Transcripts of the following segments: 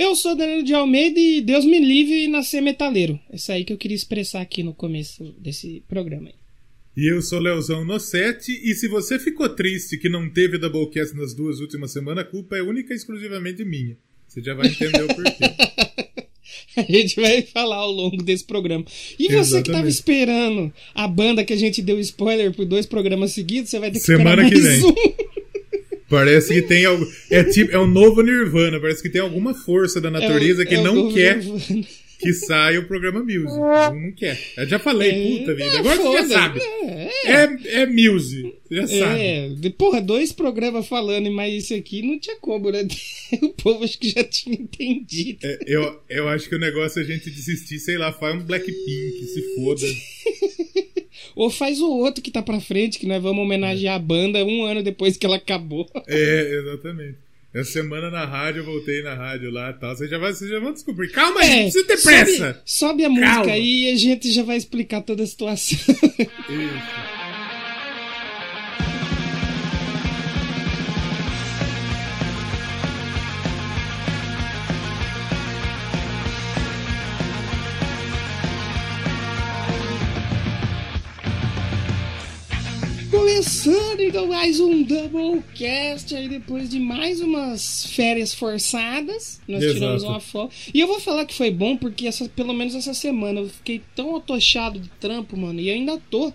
Eu sou Danilo de Almeida e Deus me livre nascer metaleiro. Isso aí que eu queria expressar aqui no começo desse programa. Aí. E eu sou Leozão no 7, e se você ficou triste que não teve Doublecast nas duas últimas semanas, a culpa é única e exclusivamente minha. Você já vai entender o porquê. A gente vai falar ao longo desse programa. E você Exatamente. que estava esperando a banda que a gente deu spoiler por dois programas seguidos, você vai ter que Semana esperar mais que vem. um. Parece que tem algo. É tipo, é um novo Nirvana. Parece que tem alguma força da natureza é o, que é não quer Nirvana. que saia o programa Muse. Não quer. Eu já falei, é, puta vida. Agora você já sabe. É, é, é Muse. Você já sabe. É, porra, dois programas falando e mais isso aqui não tinha como, né? O povo acho que já tinha entendido. É, eu, eu acho que o negócio é a gente desistir, sei lá, faz um Blackpink, se foda. Ou faz o outro que tá pra frente, que nós vamos homenagear a banda um ano depois que ela acabou. É, exatamente. Essa semana na rádio, eu voltei na rádio lá e tal. Vocês já, vai, vocês já vão descobrir. Calma aí, é, não precisa ter pressa. Sobe, sobe a Calma. música aí e a gente já vai explicar toda a situação. Isso. Começando então mais um Doublecast aí depois de mais umas férias forçadas. Nós Exato. tiramos uma foto. E eu vou falar que foi bom porque essa, pelo menos essa semana eu fiquei tão atochado de trampo, mano, e ainda tô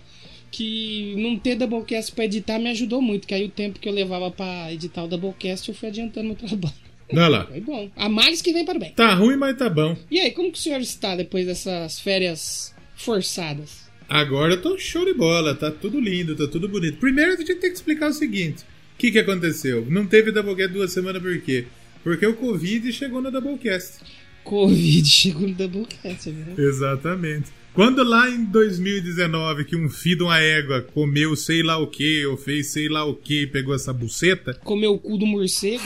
que não ter Doublecast pra editar me ajudou muito, que aí o tempo que eu levava para editar o Doublecast eu fui adiantando meu trabalho. Vai lá. Foi bom. A mais que vem para o bem. Tá ruim, mas tá bom. E aí, como que o senhor está depois dessas férias forçadas? Agora eu tô show de bola, tá tudo lindo, tá tudo bonito. Primeiro a gente tem que explicar o seguinte: o que, que aconteceu? Não teve Doublecast duas semanas por quê? Porque o Covid chegou no Doublecast. Covid chegou no Doublecast, né? Exatamente. Quando lá em 2019 que um filho de uma égua comeu sei lá o que, ou fez sei lá o que, pegou essa buceta. Comeu o cu do morcego?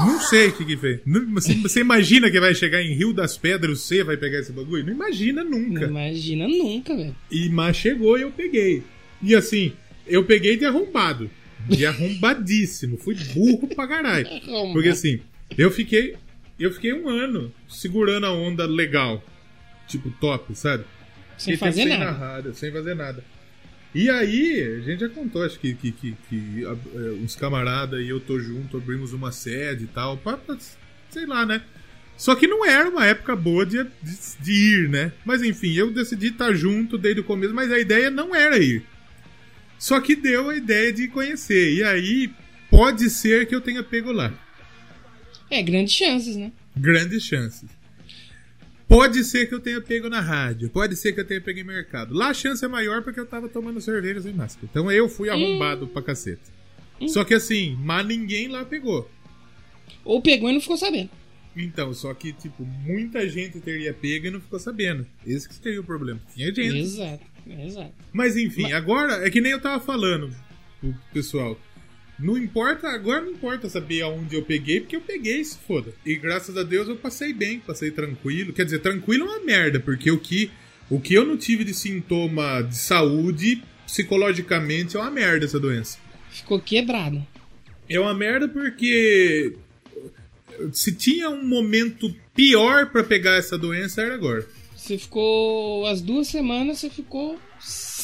Não sei o que que fez. Você, você imagina que vai chegar em Rio das Pedras, você vai pegar esse bagulho? Não imagina nunca. Não imagina nunca, velho. E mas chegou e eu peguei. E assim, eu peguei de arrombado. De arrombadíssimo. Fui burro pra caralho. Porque assim, eu fiquei. Eu fiquei um ano segurando a onda legal. Tipo, top, sabe? Sem fazer sem nada. Rádio, sem fazer nada. E aí, a gente já contou, acho que, que, que, que uh, uns camaradas e eu tô junto, abrimos uma sede e tal, pra, pra, sei lá, né? Só que não era uma época boa de, de, de ir, né? Mas enfim, eu decidi estar junto desde o começo, mas a ideia não era ir. Só que deu a ideia de conhecer. E aí, pode ser que eu tenha pego lá. É, grandes chances, né? Grandes chances. Pode ser que eu tenha pego na rádio, pode ser que eu tenha pego em mercado. Lá a chance é maior porque eu tava tomando cerveja sem máscara. Então eu fui arrombado hum. pra cacete. Hum. Só que assim, mas ninguém lá pegou. Ou pegou e não ficou sabendo. Então, só que, tipo, muita gente teria pego e não ficou sabendo. Esse que seria o problema. Tinha gente. Exato, exato. Mas enfim, mas... agora é que nem eu tava falando, o pessoal. Não importa, agora não importa saber aonde eu peguei, porque eu peguei, se foda. E graças a Deus eu passei bem, passei tranquilo. Quer dizer, tranquilo é uma merda, porque o que, o que eu não tive de sintoma de saúde, psicologicamente, é uma merda essa doença. Ficou quebrado. É uma merda porque se tinha um momento pior para pegar essa doença, era agora. Você ficou as duas semanas, você ficou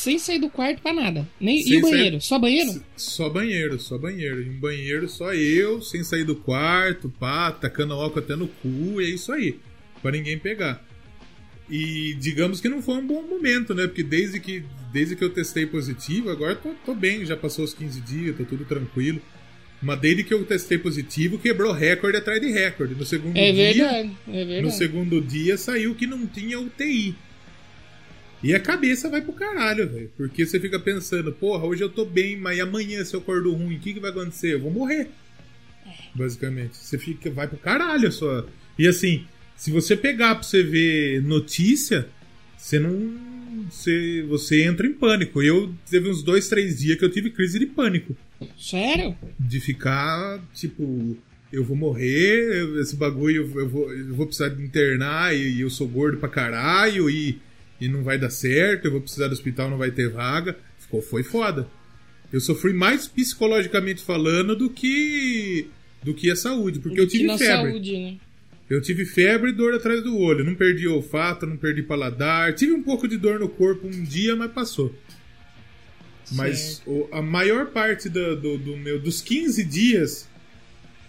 sem sair do quarto pra nada. Nem, e o banheiro? Sair... Só banheiro? Só banheiro, só banheiro. Em banheiro só eu, sem sair do quarto, pá, tacando álcool até no cu, e é isso aí. Pra ninguém pegar. E digamos que não foi um bom momento, né? Porque desde que, desde que eu testei positivo, agora tô, tô bem, já passou os 15 dias, tá tudo tranquilo. Mas desde que eu testei positivo, quebrou recorde atrás de recorde. No segundo é dia. Verdade, é verdade. No segundo dia saiu que não tinha UTI. E a cabeça vai pro caralho, velho. Porque você fica pensando, porra, hoje eu tô bem, mas amanhã se eu acordo ruim, o que, que vai acontecer? Eu vou morrer. Basicamente. Você fica, vai pro caralho só. E assim, se você pegar pra você ver notícia, você não. Você, você entra em pânico. Eu teve uns dois, três dias que eu tive crise de pânico. Sério? De ficar, tipo, eu vou morrer, esse bagulho eu vou, eu vou precisar de internar e, e eu sou gordo pra caralho e e não vai dar certo, eu vou precisar do hospital, não vai ter vaga. Ficou, foi foda. Eu sofri mais psicologicamente falando do que do que a saúde, porque do eu tive febre. saúde, né? Eu tive febre e dor atrás do olho. Não perdi olfato, não perdi paladar. Tive um pouco de dor no corpo um dia, mas passou. Mas o, a maior parte do, do, do, meu, dos 15 dias,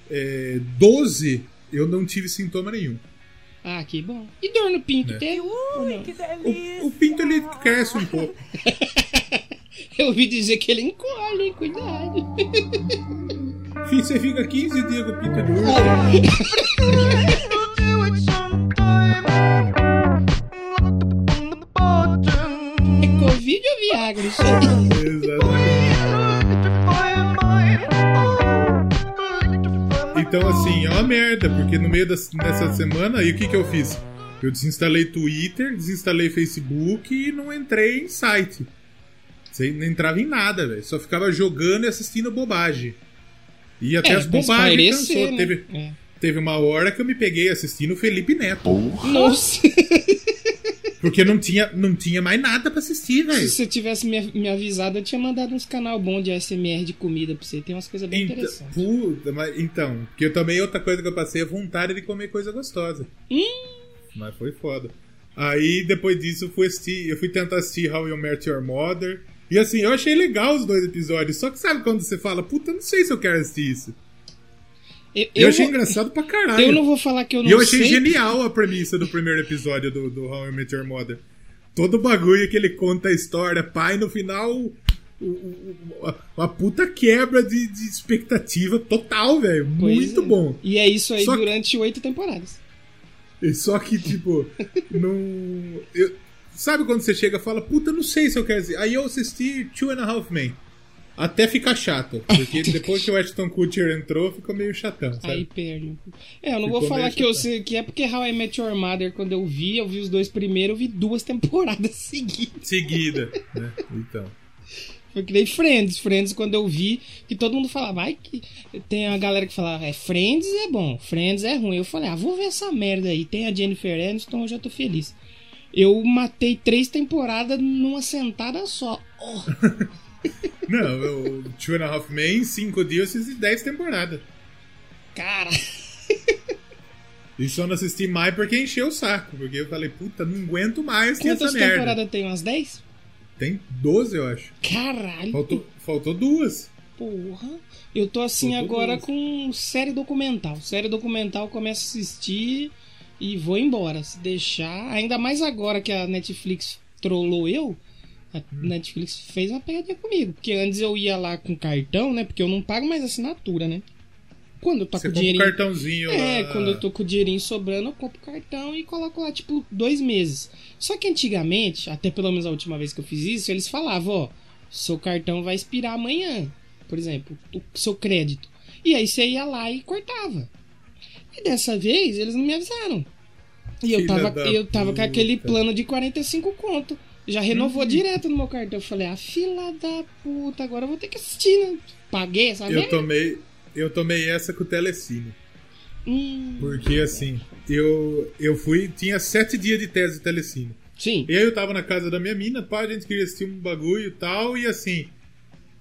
é, 12 eu não tive sintoma nenhum. Ah, que bom. E dor no pinto, é. teve? Ui, que delícia. O, o, pinto ele cresce um pouco. eu ouvi dizer que ele encolhe, hein? Cuidado. Você fica 15 dias com o pinto duro. é Covid ou Viagra? Isso aí? Então, assim, uma merda, porque no meio dessa semana, aí o que, que eu fiz? Eu desinstalei Twitter, desinstalei Facebook e não entrei em site. Você não entrava em nada, velho. Só ficava jogando e assistindo bobagem. E até é, as bobagens cansou. Né? Teve, é. teve uma hora que eu me peguei assistindo o Felipe Neto. Porra. Nossa! Porque não tinha, não tinha mais nada para assistir, velho. Se você tivesse me, me, avisado, eu tinha mandado uns canal bom de ASMR de comida pra você. Tem umas coisas bem então, interessantes. Puta, mas, então, que eu também outra coisa que eu passei é vontade de comer coisa gostosa. Hum. Mas foi foda. Aí depois disso eu fui assistir, eu fui tentar assistir How You Met Your Mother. E assim, eu achei legal os dois episódios. Só que sabe quando você fala, puta, não sei se eu quero assistir isso. Eu, eu, eu achei vou... engraçado pra caralho. Eu não vou falar que eu não sei. E eu achei sei. genial a premissa do primeiro episódio do, do How I Met Your Mother. Todo o bagulho que ele conta a história, pai, no final. Uma puta quebra de, de expectativa total, velho. Muito é. bom. E é isso aí Só durante oito temporadas. Só que, tipo, não. Eu... Sabe quando você chega e fala, puta, não sei se eu quero dizer. Aí eu assisti Two and a Half Men. Até ficar chato. Porque depois que o Ashton Kutcher entrou, ficou meio chatão, sabe? Aí perde. É, eu não ficou vou falar que eu sei que é porque How I Met Your Mother, quando eu vi, eu vi os dois primeiros, eu vi duas temporadas seguidas. Seguida, né? Então. Foi que nem Friends. Friends, quando eu vi, que todo mundo falava, vai que. Tem a galera que falava, é, Friends é bom, Friends é ruim. Eu falei, ah, vou ver essa merda aí. Tem a Jennifer Aniston, eu já tô feliz. Eu matei três temporadas numa sentada só. Oh. Não, o Two and a Half Men, em 5 dias, eu assisti 10 temporadas. Cara. E só não assisti mais porque encheu o saco. Porque eu falei, puta, não aguento mais Quantas essa merda. temporadas tem? Umas 10? Tem 12, eu acho. Caralho. Faltou, faltou duas. Porra. Eu tô assim faltou agora duas. com série documental. Série documental começo a assistir e vou embora. Se deixar. Ainda mais agora que a Netflix trollou eu. A. Netflix fez uma pegadinha comigo. Porque antes eu ia lá com cartão, né? Porque eu não pago mais assinatura, né? Quando eu tô Você com dinheirinho. Um cartãozinho É, lá. quando eu tô com o dinheirinho sobrando, eu compro cartão e coloco lá, tipo, dois meses. Só que antigamente, até pelo menos a última vez que eu fiz isso, eles falavam, ó, seu cartão vai expirar amanhã. Por exemplo, o seu crédito. E aí você ia lá e cortava. E dessa vez eles não me avisaram. E eu tava, eu tava com aquele plano de 45 conto. Já renovou uhum. direto no meu cartão. Eu falei, ah, fila da puta, agora eu vou ter que assistir, né? Paguei essa eu Tomei, eu tomei essa com o Telecine. Hum. Porque assim, eu, eu fui. Tinha sete dias de tese de Telecine. Sim. E aí eu tava na casa da minha mina, pá, a gente queria assistir um bagulho e tal, e assim.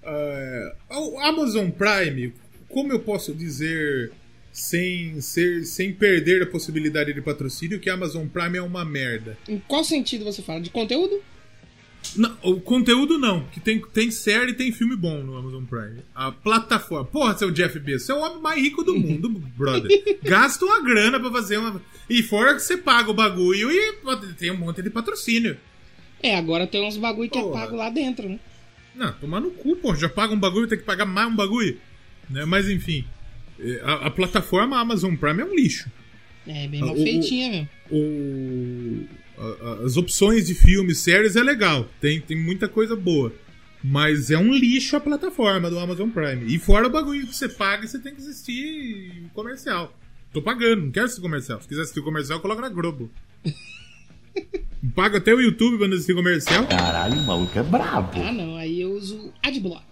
Uh, o Amazon Prime, como eu posso dizer sem ser sem perder a possibilidade de patrocínio que a Amazon Prime é uma merda. Em qual sentido você fala? De conteúdo? Não, o conteúdo não, que tem, tem série e tem filme bom no Amazon Prime. A plataforma. Porra, seu Jeff Bezos, você é o homem mais rico do mundo, brother. Gasta uma grana pra fazer uma. E fora que você paga o bagulho e tem um monte de patrocínio. É, agora tem uns bagulho que é pago lá dentro, né? Não, tomar no cu, pô. Já paga um bagulho, tem que pagar mais um bagulho. Né? Mas enfim. É, a, a, plataforma Amazon Prime é um lixo. É, bem mal feitinha mesmo. O, as opções de filmes, séries é legal. Tem, tem muita coisa boa. Mas é um lixo a plataforma do Amazon Prime. E fora o bagulho que você paga, você tem que assistir comercial. Tô pagando, não quero assistir comercial. Se quiser assistir comercial, coloca na Globo. Paga até o YouTube quando assistir comercial. Caralho, o maluco é brabo. Ah, não. Aí eu uso Adblock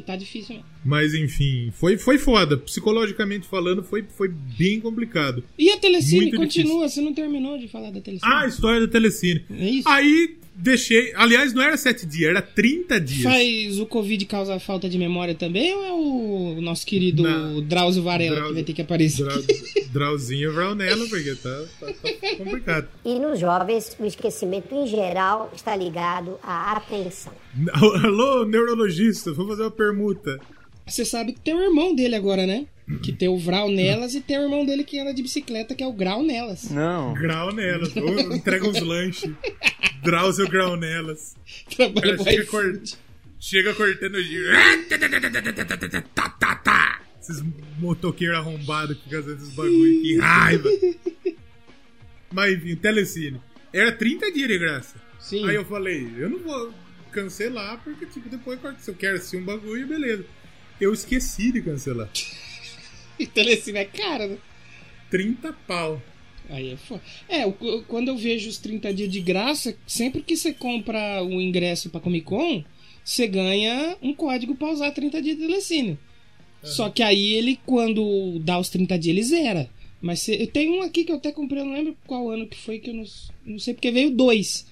que tá difícil mesmo. Mas enfim, foi, foi foda. Psicologicamente falando, foi, foi bem complicado. E a Telecine Muito continua, difícil. você não terminou de falar da Telecine. Ah, a história da Telecine. É isso? Aí deixei. Aliás, não era 7 dias, era 30 dias. Faz o Covid causar falta de memória também ou é o nosso querido Na- Drauzio Varela Drauzio- que vai ter que aparecer? Dra, Drauzinho Brownella, porque tá, tá- tá complicado. E nos jovens, o esquecimento em geral está ligado à atenção. Alô, neurologista, vou fazer uma permuta. Você sabe que tem o irmão dele agora, né? Que tem o Vral nelas e tem o irmão dele que anda de bicicleta, que é o Grau nelas. Não. Grau nelas, ou entrega uns lanches. Drauzio Grau nelas. Trabalha chega, iFood. cor- chega cortando o giro. Esses motoqueiros arrombados que ficam fazendo esses bagulho. Que raiva. Mas enfim, telecine. Era 30 dias de graça. Sim. Aí eu falei, eu não vou cancelar, porque tipo, depois se eu quero assistir um bagulho, beleza. Eu esqueci de cancelar. E telecine é caro, né? 30 pau. Aí é foda. É, o- quando eu vejo os 30 dias de graça, sempre que você compra o ingresso pra Comic Con, você ganha um código pra usar 30 dias de telecine. Só que aí ele, quando dá os 30 dias, ele zera. Mas cê- eu tenho um aqui que eu até comprei, eu não lembro qual ano que foi, que eu não, não sei porque veio dois.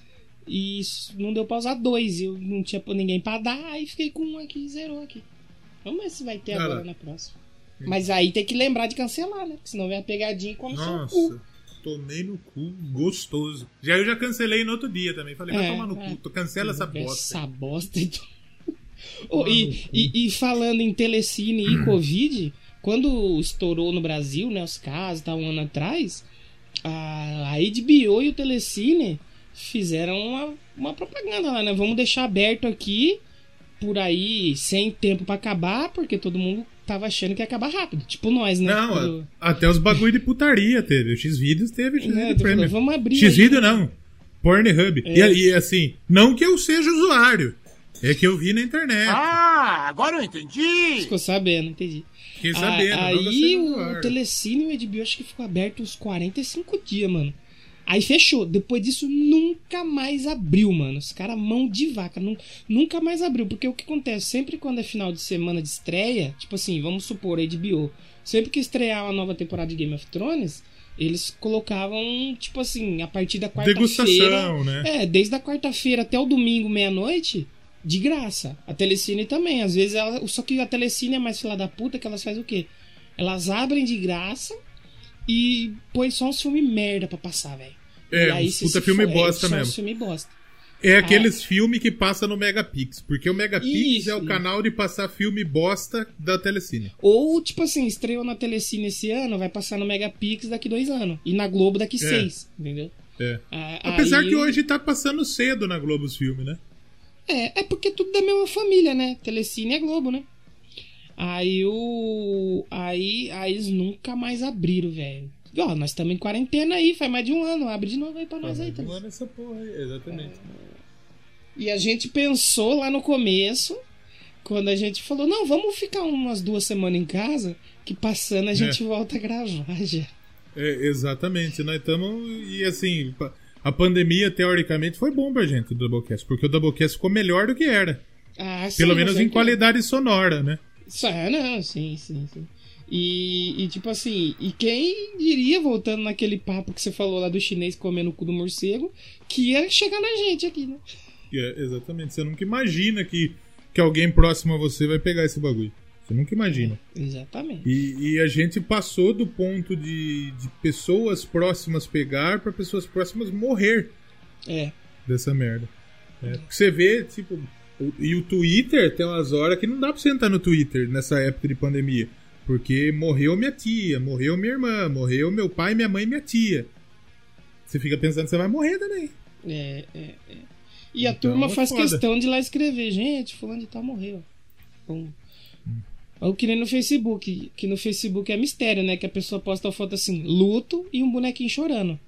E não deu pra usar dois. Eu não tinha ninguém pra dar, aí fiquei com um aqui e zerou aqui. Vamos ver se vai ter Cara. agora na próxima. Mas aí tem que lembrar de cancelar, né? Porque senão vem a pegadinha e come seu cu. Nossa, tomei no cu, gostoso. Já eu já cancelei no outro dia também. Falei, vai É, tomar no é. cu, cancela essa bosta. Essa bosta. No e, e, e falando em telecine e Covid, quando estourou no Brasil, né, os casos, tá, um ano atrás, a, a HBO e o Telecine fizeram uma, uma propaganda lá, né? Vamos deixar aberto aqui, por aí, sem tempo pra acabar, porque todo mundo tava achando que ia acabar rápido. Tipo nós, né? Não, Quando- a- até os bagulho de putaria teve. O X-Vídeos teve Né, tu falou, Premium. vamos abrir X-Vídeo aí. não. Pornhub. É. E, e assim, não que eu seja usuário. É que eu vi na internet. Ah, agora eu entendi. Ficou sabendo, entendi. Fiquei sabendo. Ah, aí o usuário. Telecine e o HBO acho que ficou aberto uns 45 dias, mano. Aí fechou. Depois disso, nunca mais abriu, mano. Os caras, mão de vaca. nu- nunca mais abriu. Porque o que acontece? Sempre quando é final de semana de estreia, tipo assim, vamos supor, HBO. Sempre que estrear uma nova temporada de Game of Thrones, eles colocavam, tipo assim, a partir da quarta-feira. Degustação, né? É, desde a quarta-feira até o domingo, meia-noite, de graça. A Telecine também. Às vezes ela. Só que a Telecine é mais fila da puta que elas fazem o quê? Elas abrem de graça e põe só uns filmes merda pra passar, velho. É, aí, se puta se filme for- bosta uns mesmo. filme bosta. É aqueles filmes que passa no Megapix. Porque o Megapix Isso. é o canal de passar filme bosta da Telecine. Ou, tipo assim, estreou na Telecine esse ano, vai passar no Megapix daqui dois anos. E na Globo daqui seis, entendeu? É. Ah, Apesar aí- que hoje tá passando cedo na Globo os filmes, né? É, é porque tudo da mesma família, né? Telecine é Globo, né? Aí o. Aí, aí eles nunca mais abriram, velho. Ó, nós estamos em quarentena aí, faz mais de um ano. Abre de novo aí pra nós aí, tá? Voando essa porra aí, exatamente. E a gente pensou lá no começo, quando a gente falou, não, vamos ficar umas duas semanas em casa, que passando a gente volta a gravar já. É, exatamente, nós estamos. E assim, a pandemia, teoricamente, foi bom pra gente, o Doublecast, porque o Doublecast ficou melhor do que era. Ah, sim, Pelo menos em certeza. qualidade sonora, né? É, não, sim, sim, sim. E, e, tipo assim, e quem diria, voltando naquele papo que você falou lá do chinês comendo o cu do morcego, que ia chegar na gente aqui, né? É, exatamente. Você nunca imagina que, que alguém próximo a você vai pegar esse bagulho. Você nunca imagina. Exatamente. E, e a gente passou do ponto de, de pessoas próximas pegar pra pessoas próximas morrer É. dessa merda. É, porque você vê, tipo. E o Twitter tem umas horas que não dá pra você entrar no Twitter nessa época de pandemia. Porque morreu minha tia, morreu minha irmã, morreu meu pai, minha mãe e minha tia. Você fica pensando que você vai morrer também. É, é, é. E a Então, turma é faz foda. questão de lá escrever, gente, fulano de tal morreu. Bom. Ou que nem no Facebook, que no Facebook é mistério, né? Que a pessoa posta uma foto assim, luto e um bonequinho chorando.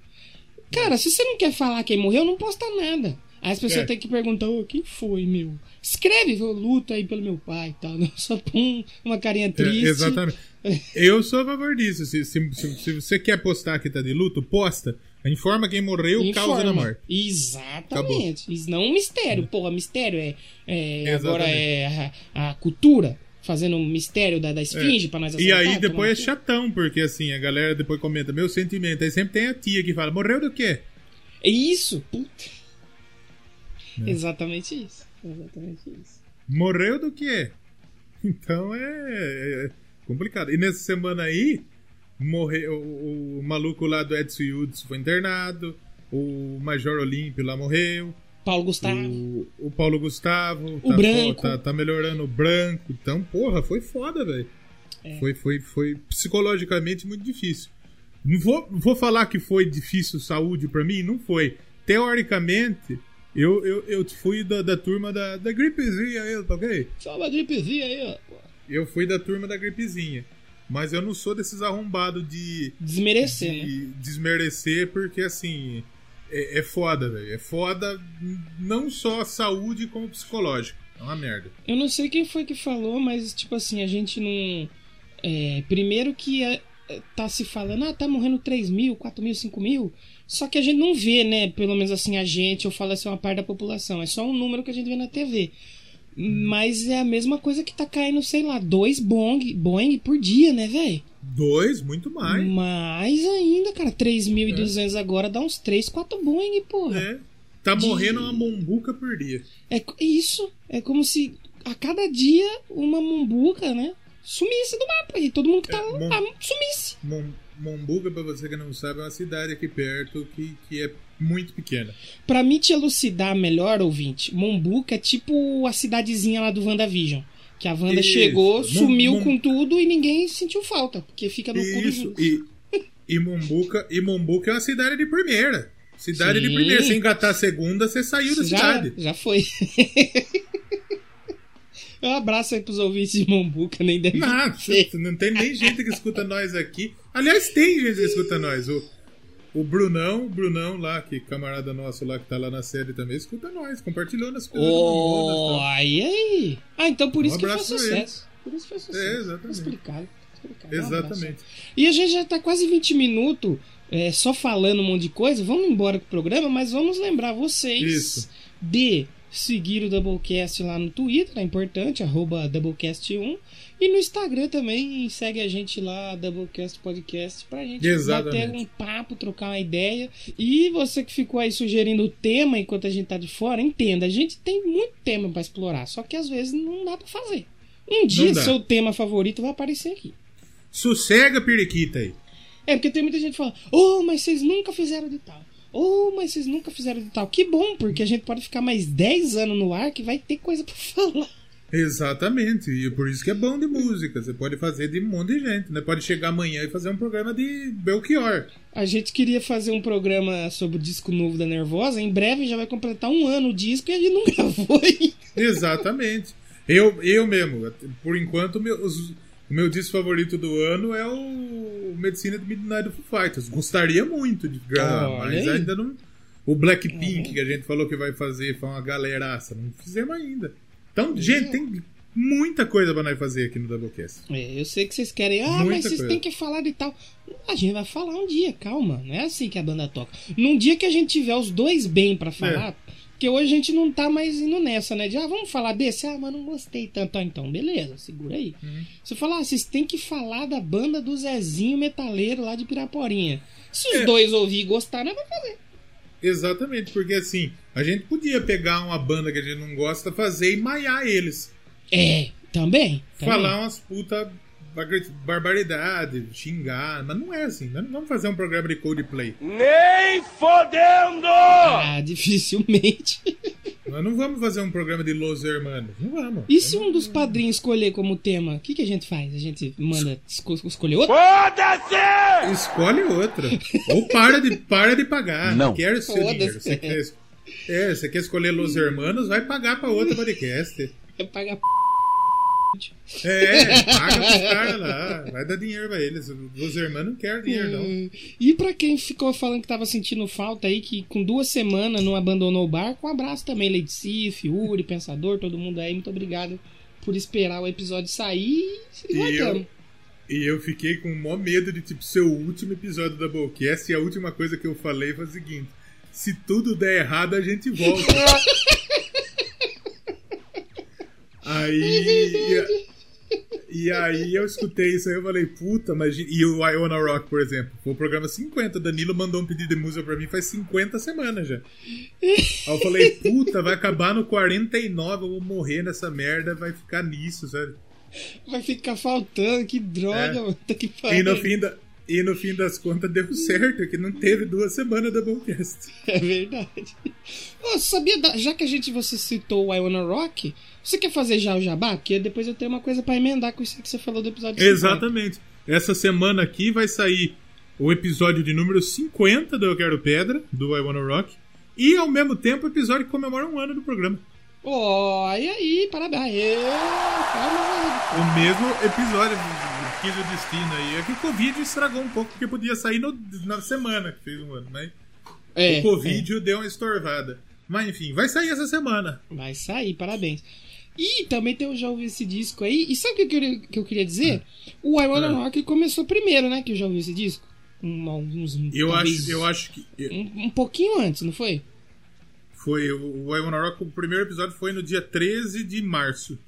Cara, se você não quer falar quem morreu, não posta nada. Aí as pessoas É. têm que perguntar, ô, quem foi, meu? Escreve, eu luto aí pelo meu pai e tal. Não só põe uma carinha É, triste. exatamente. Eu sou a favor disso. Se, se, se- você quer postar que tá de luto, posta. Informa quem morreu, causa da Informa. morte. Exatamente. Isso não é um mistério. Porra, mistério é. é agora é a, a cultura fazendo um mistério da, da esfinge pra nós E aí depois é tomar- chatão, porque assim, a galera depois comenta, meu sentimento. Aí sempre tem a tia que fala, morreu do quê? É isso. Puta. Né? Exatamente isso. Exatamente isso. Morreu do quê? Então é, é complicado. E nessa semana aí, morreu o, o maluco lá do Edson Yudes foi internado, o Major Olímpio lá morreu. Paulo Gustavo. O, o Paulo Gustavo. O tá, branco. Tá, tá, melhorando o branco. Então, porra, foi foda, velho. É. Foi, foi, foi psicologicamente muito difícil. Não vou, vou falar que foi difícil saúde para mim, não foi. Teoricamente, eu, eu, eu fui da, da turma da, da gripezinha aí, tá ok? Só uma gripezinha aí, ó. Eu fui da turma da gripezinha. Mas eu não sou desses arrombados de. Desmerecer, de, né? Desmerecer, porque assim. É, é foda, velho. É foda não só saúde como psicológico. É uma merda. Eu não sei quem foi que falou, mas tipo assim, a gente não. É, primeiro que é, tá se falando, ah, tá morrendo 3 mil, 4 mil, 5 mil. Só que a gente não vê, né? Pelo menos assim, a gente, eu falo assim, uma parte da população. É só um número que a gente vê na TV. Mas é a mesma coisa que tá caindo, sei lá, dois Boeing, Boeing por dia, né, velho? Dois, muito mais. Mais ainda, cara. 3.200 é. agora dá uns 3, 4 Boeing, porra. É. Tá De... morrendo uma mombuca por dia. É isso. É como se a cada dia uma mombuca, né? Sumisse do mapa. E todo mundo que tá é, lá sumisse. Mom Mombuca, pra você que não sabe, é uma cidade aqui perto que, que é muito pequena. Pra me te elucidar melhor, ouvinte, Mombuca é tipo a cidadezinha lá do WandaVision. Que a Wanda Isso. chegou, sumiu Mom... com tudo e ninguém sentiu falta, porque fica no Isso. cu do e, e Mombuca, e Mombuca é uma cidade de primeira. Cidade Sim. de primeira. Se engatar a segunda, você saiu da já, cidade. Já foi. Um abraço aí pros ouvintes de Mombuca, nem deve não, não tem nem gente que escuta nós aqui. Aliás, tem gente que escuta nós. O, o Brunão, o Brunão lá, que camarada nosso lá que tá lá na série também, escuta nós, compartilhando as coisas. Oh, aí, aí. Ah, então por um isso que foi sucesso. Por isso foi sucesso. É, exatamente. Tá explicado. Tá explicado. Exatamente. e a gente já tá quase 20 minutos é, só falando um monte de coisa. Vamos embora com o programa, mas vamos lembrar vocês isso. de seguir o Doublecast lá no Twitter, é importante, arroba Doublecast1. E no Instagram também segue a gente lá, Doublecast Podcast, pra gente Exatamente. bater um papo, trocar uma ideia. E você que ficou aí sugerindo o tema enquanto a gente tá de fora, entenda, a gente tem muito tema para explorar, só que às vezes não dá para fazer. Um dia seu tema favorito vai aparecer aqui. Sossega, periquita aí. É, porque tem muita gente que fala, oh, mas vocês nunca fizeram de tal. Oh, mas vocês nunca fizeram de tal. Que bom, porque a gente pode ficar mais 10 anos no ar que vai ter coisa pra falar. Exatamente, e por isso que é bom de música. Você pode fazer de um monte de gente, né? Pode chegar amanhã e fazer um programa de Belchior. A gente queria fazer um programa sobre o disco novo da Nervosa. Em breve já vai completar um ano o disco e a gente não gravou ainda. Exatamente. Eu, eu mesmo, por enquanto, meus, o meu disco favorito do ano é o Medicina de Midnight Foo Fighters. Gostaria muito de gravar, mas ainda não. O Blackpink, uhum. que a gente falou que vai fazer, foi uma galeraça. Não fizemos ainda. Então, gente, tem muita coisa pra nós fazer aqui no Doublecast. É, eu sei que vocês querem. Ah, muita mas vocês coisa. têm que falar de tal. A gente vai falar um dia, calma. Não é assim que a banda toca. Num dia que a gente tiver os dois bem para falar. É porque hoje a gente não tá mais indo nessa, né? De, ah, vamos falar desse? Ah, mas não gostei tanto. Ah, então, beleza, segura aí. Uhum. Você fala, ah, vocês têm que falar da banda do Zezinho Metaleiro lá de Piraporinha. Se os é. dois ouvir e gostar, nós vamos fazer. Exatamente, porque assim, a gente podia pegar uma banda que a gente não gosta, fazer e maiar eles. É, também. também. Falar umas puta barbaridade, xingar, mas não é assim. Nós não vamos fazer um programa de Coldplay. Nem fodendo! Ah, dificilmente. Nós não vamos fazer um programa de Los Hermanos. Não vamos. E se um dos padrinhos escolher como tema, o que, que a gente faz? A gente manda esco escolher outro? Foda-se! Escolhe outro. Ou para de, para de pagar. Não. Quer seu dinheiro. Você quer, é, você quer escolher Los Hermanos, vai pagar para outro podcast. Vai pagar p é, paga pros caras lá. Vai dar dinheiro pra eles. Os irmãos não querem dinheiro, não. É. E pra quem ficou falando que tava sentindo falta aí, que com duas semanas não abandonou o barco, um abraço também, Lady Sif, Uri, Pensador, todo mundo aí. Muito obrigado por esperar o episódio sair e, e eu, e eu fiquei com o maior medo de, tipo, ser o último episódio da Bowcast e a última coisa que eu falei foi o seguinte: se tudo der errado, a gente volta. Aí. E aí eu escutei isso aí eu falei, puta, mas. E o I Wanna Rock, por exemplo, foi o programa 50. Danilo mandou um pedido de música pra mim faz 50 semanas já. Aí eu falei, puta, vai acabar no 49, eu vou morrer nessa merda, vai ficar nisso, sabe? Vai ficar faltando, que droga, é. mano. Tá que e no fim da. E no fim das contas deu certo, que não teve duas semanas da Bowcast. É verdade. Oh, sabia, já que a gente você citou o I Wanna Rock, você quer fazer já o jabá? Porque depois eu tenho uma coisa para emendar com isso que você falou do episódio Exatamente. 50. Essa semana aqui vai sair o episódio de número 50 do Eu Quero Pedra, do I Wanna Rock. E ao mesmo tempo o episódio que comemora um ano do programa. Oh, e aí, parabéns. O mesmo episódio quis o destino aí. É que o Covid estragou um pouco, porque podia sair no, na semana que fez um ano, mas é, o Covid é. deu uma estorvada. Mas enfim, vai sair essa semana. Vai sair, parabéns. E também tem, eu já ouvi esse disco aí. E sabe o que eu queria, que eu queria dizer? O I Wanna é. Rock começou primeiro, né? Que eu já ouvi esse disco. Um, uns, eu, acho, eu acho que. Um, um pouquinho antes, não foi? Foi. O I Wanna Rock, o primeiro episódio foi no dia 13 de março.